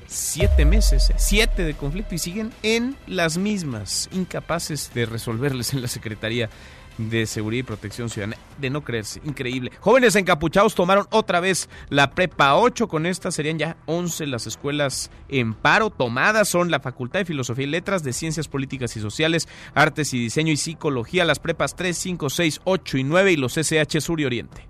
Siete meses, eh, siete de conflicto y siguen en las mismas, incapaces de resolverles en la Secretaría de Seguridad y Protección Ciudadana. De no creerse, increíble. Jóvenes encapuchados tomaron otra vez la prepa 8. Con esta serían ya 11 las escuelas en paro tomadas. Son la Facultad de Filosofía y Letras, de Ciencias Políticas y Sociales, Artes y Diseño y Psicología, las prepas 3, 5, 6, 8 y 9 y los SH Sur y Oriente.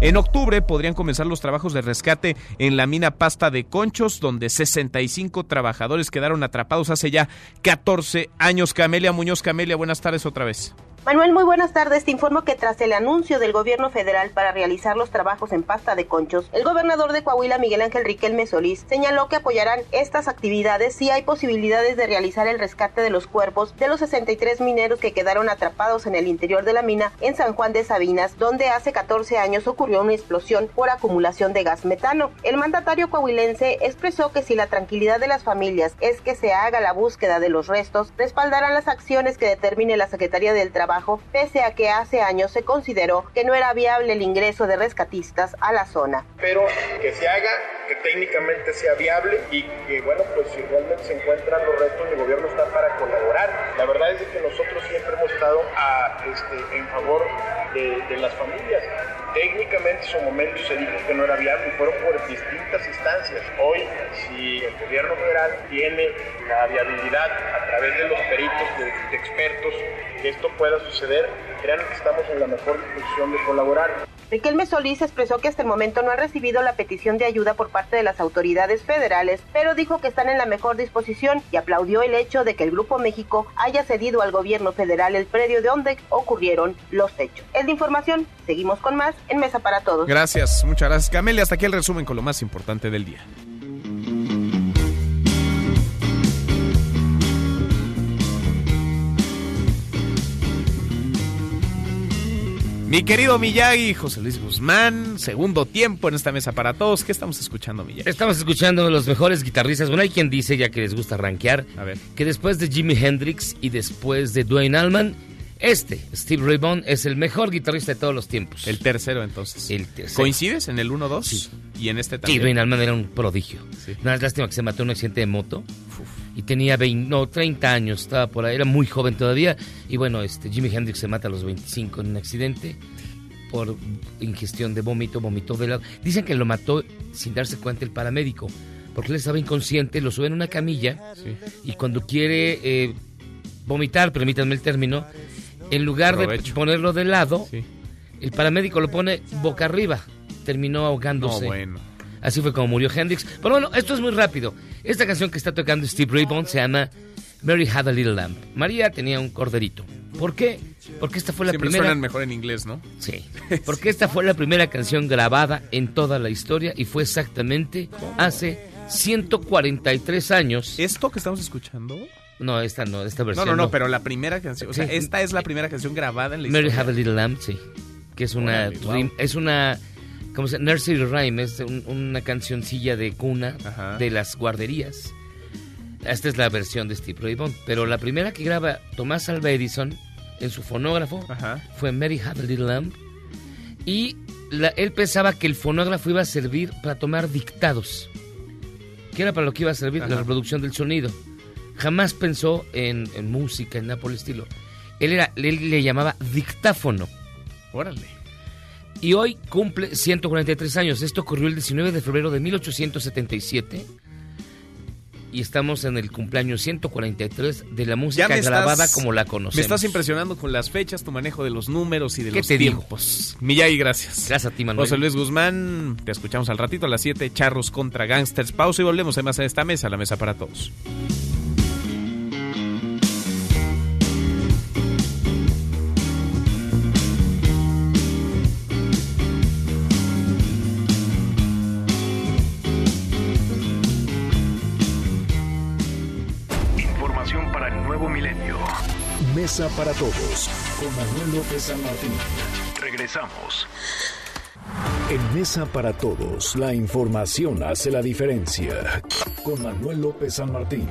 En octubre podrían comenzar los trabajos de rescate en la mina Pasta de Conchos, donde 65 trabajadores quedaron atrapados hace ya 14 años. Camelia Muñoz, Camelia, buenas tardes otra vez. Manuel, muy buenas tardes. Te informo que tras el anuncio del gobierno federal para realizar los trabajos en pasta de conchos, el gobernador de Coahuila, Miguel Ángel Riquelme Solís, señaló que apoyarán estas actividades si hay posibilidades de realizar el rescate de los cuerpos de los 63 mineros que quedaron atrapados en el interior de la mina en San Juan de Sabinas, donde hace 14 años ocurrió una explosión por acumulación de gas metano. El mandatario coahuilense expresó que si la tranquilidad de las familias es que se haga la búsqueda de los restos, respaldarán las acciones que determine la Secretaría del Trabajo pese a que hace años se consideró que no era viable el ingreso de rescatistas a la zona. Pero que se haga, que técnicamente sea viable y que, bueno, pues si realmente se encuentran los restos, el gobierno está para colaborar. La verdad es que nosotros siempre hemos estado a, este, en favor de, de las familias. Técnicamente en su momento se dijo que no era viable y fueron por distintas instancias. Hoy, si el gobierno federal tiene la viabilidad a través de los peritos, de, de expertos, que esto pueda suceder, crean que estamos en la mejor disposición de colaborar. Riquelme Solís expresó que hasta el momento no ha recibido la petición de ayuda por parte de las autoridades federales, pero dijo que están en la mejor disposición y aplaudió el hecho de que el Grupo México haya cedido al gobierno federal el predio de donde ocurrieron los hechos. Es de información, seguimos con más en Mesa para Todos. Gracias, muchas gracias Camelia. Hasta aquí el resumen con lo más importante del día. Mi querido Miyagi, José Luis Guzmán, segundo tiempo en esta mesa para todos. ¿Qué estamos escuchando, Miyagi? Estamos escuchando los mejores guitarristas. Bueno, hay quien dice, ya que les gusta rankear, A ver. que después de Jimi Hendrix y después de Dwayne Allman, este, Steve Ray Vaughan, es el mejor guitarrista de todos los tiempos. El tercero, entonces. El tercero. ¿Coincides en el 1-2? Sí. Y en este Sí, también. Dwayne Allman era un prodigio. Nada más lástima que se mató en un accidente de moto. Y tenía 20, no, 30 años, estaba por ahí, era muy joven todavía. Y bueno, este Jimi Hendrix se mata a los 25 en un accidente por ingestión de vómito, vomitó de lado. Dicen que lo mató sin darse cuenta el paramédico, porque él estaba inconsciente, lo sube en una camilla y cuando quiere eh, vomitar, permítanme el término, en lugar Provecho. de ponerlo de lado, el paramédico lo pone boca arriba, terminó ahogándose. No, bueno. Así fue como murió Hendrix. Pero bueno, esto es muy rápido. Esta canción que está tocando Steve Ray Vaughan se llama Mary Had a Little Lamb. María tenía un corderito. ¿Por qué? Porque esta fue la Siempre primera. suenan mejor en inglés, ¿no? Sí. Porque esta fue la primera canción grabada en toda la historia y fue exactamente hace 143 años. ¿Esto que estamos escuchando? No, esta no, esta No, versión. no, no, pero la primera canción. O sea, Sí. esta es la primera canción grabada en la Mary historia. Have a Little Lamb, sí. Que es una wow. es una ¿cómo se nursery rhyme, es un- una cancioncilla de cuna de las guarderías. Esta es la versión de Steve Ray Vaughan, pero la primera que graba Tomás Alva Edison en su fonógrafo fue Mary Had a Little Lamb y la- él pensaba que el fonógrafo iba a servir para tomar dictados, que era para lo que iba a servir la reproducción del sonido. Jamás pensó en, en música, en nada por el estilo. Él, era, él le llamaba dictáfono. Órale. Y hoy cumple 143 años. Esto ocurrió el 19 de febrero de 1877. Y estamos en el cumpleaños 143 de la música estás- grabada como la conocemos. Me estás impresionando con las fechas, tu manejo de los números y de ¿Qué los te digo? tiempos. Miyagi, gracias. Gracias a ti, Manuel. José Luis Guzmán, te escuchamos al ratito a las 7, Charros contra Gangsters. Pausa y volvemos además a esta mesa, la mesa para todos. Mesa para todos con Manuel López San Martín. Regresamos. En Mesa para todos, la información hace la diferencia. Con Manuel López San Martín.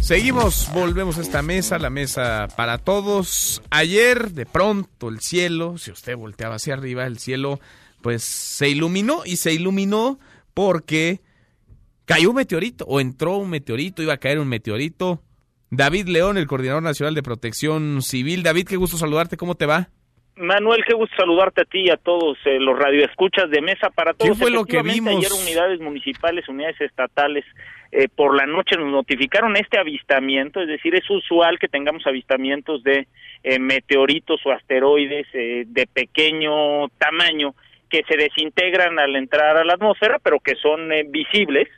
Seguimos, volvemos a esta mesa, la mesa para todos. Ayer, de pronto, el cielo, si usted volteaba hacia arriba, el cielo, pues se iluminó y se iluminó porque cayó un meteorito o entró un meteorito, iba a caer un meteorito. David León, el coordinador nacional de protección civil. David, qué gusto saludarte, ¿cómo te va? Manuel, qué gusto saludarte a ti y a todos eh, los radioescuchas de Mesa para Todos. fue lo que vimos? Ayer unidades municipales, unidades estatales, eh, por la noche nos notificaron este avistamiento, es decir, es usual que tengamos avistamientos de eh, meteoritos o asteroides eh, de pequeño tamaño que se desintegran al entrar a la atmósfera, pero que son eh, visibles.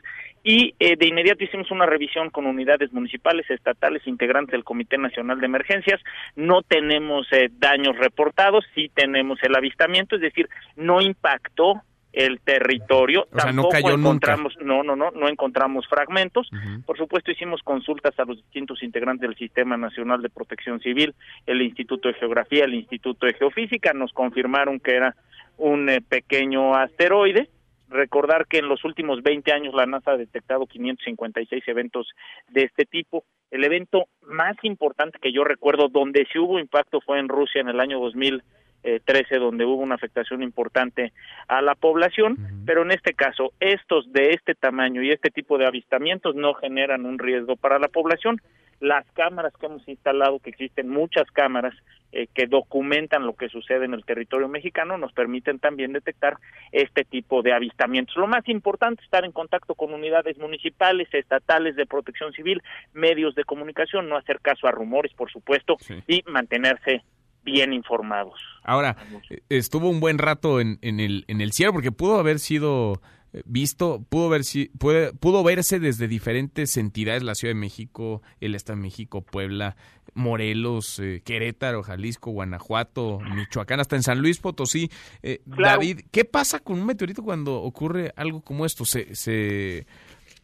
Y eh, de inmediato hicimos una revisión con unidades municipales, estatales, integrantes del Comité Nacional de Emergencias. No tenemos eh, daños reportados, sí tenemos el avistamiento, es decir, no impactó el territorio. O sea, no Tampoco nunca. encontramos, no, no, no, no encontramos fragmentos. Por supuesto, hicimos consultas a los distintos integrantes del Sistema Nacional de Protección Civil, el Instituto de Geografía, el Instituto de Geofísica, nos confirmaron que era un eh, pequeño asteroide. Recordar que en los últimos 20 años la NASA ha detectado 556 eventos de este tipo. El evento más importante que yo recuerdo donde sí hubo impacto fue en Rusia en el año 2013, donde hubo una afectación importante a la población, pero en este caso, estos de este tamaño y este tipo de avistamientos no generan un riesgo para la población. Las cámaras que hemos instalado, que existen muchas cámaras eh, que documentan lo que sucede en el territorio mexicano, nos permiten también detectar este tipo de avistamientos. Lo más importante es estar en contacto con unidades municipales, estatales de protección civil, medios de comunicación, no hacer caso a rumores, por supuesto, y mantenerse bien informados. Ahora, estuvo un buen rato en, en, el, en el cielo porque pudo haber sido visto, pudo, ver, si, puede, pudo verse desde diferentes entidades, la Ciudad de México, el Estado de México, Puebla, Morelos, eh, Querétaro, Jalisco, Guanajuato, Michoacán, hasta en San Luis Potosí. Eh, David, ¿qué pasa con un meteorito cuando ocurre algo como esto? ¿Se, se,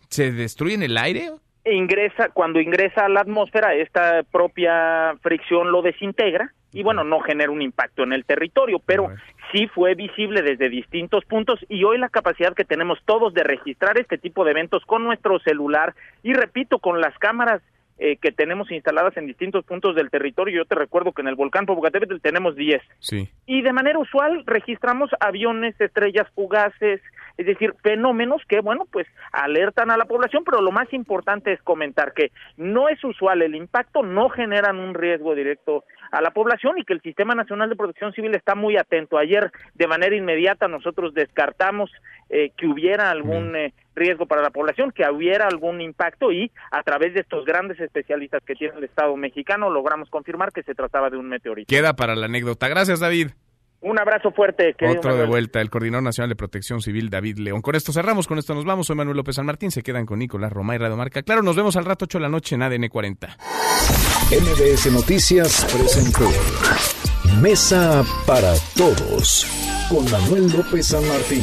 se destruye en el aire? ingresa cuando ingresa a la atmósfera esta propia fricción lo desintegra y bueno no genera un impacto en el territorio pero sí fue visible desde distintos puntos y hoy la capacidad que tenemos todos de registrar este tipo de eventos con nuestro celular y repito con las cámaras eh, que tenemos instaladas en distintos puntos del territorio. Yo te recuerdo que en el volcán Popocatépetl tenemos 10. Sí. Y de manera usual registramos aviones, estrellas fugaces, es decir, fenómenos que, bueno, pues alertan a la población, pero lo más importante es comentar que no es usual el impacto, no generan un riesgo directo a la población y que el Sistema Nacional de Protección Civil está muy atento. Ayer, de manera inmediata, nosotros descartamos eh, que hubiera algún eh, riesgo para la población, que hubiera algún impacto y a través de estos grandes especialistas que tiene el Estado mexicano logramos confirmar que se trataba de un meteorito. Queda para la anécdota. Gracias, David. Un abrazo fuerte. querido Otro de vuelta, el Coordinador Nacional de Protección Civil, David León. Con esto cerramos, con esto nos vamos. Soy Manuel López San Martín. Se quedan con Nicolás Roma y Radio Marca. Claro, nos vemos al rato 8 de la noche en ADN 40. MBS Noticias presentó Mesa para Todos con Manuel López San Martín.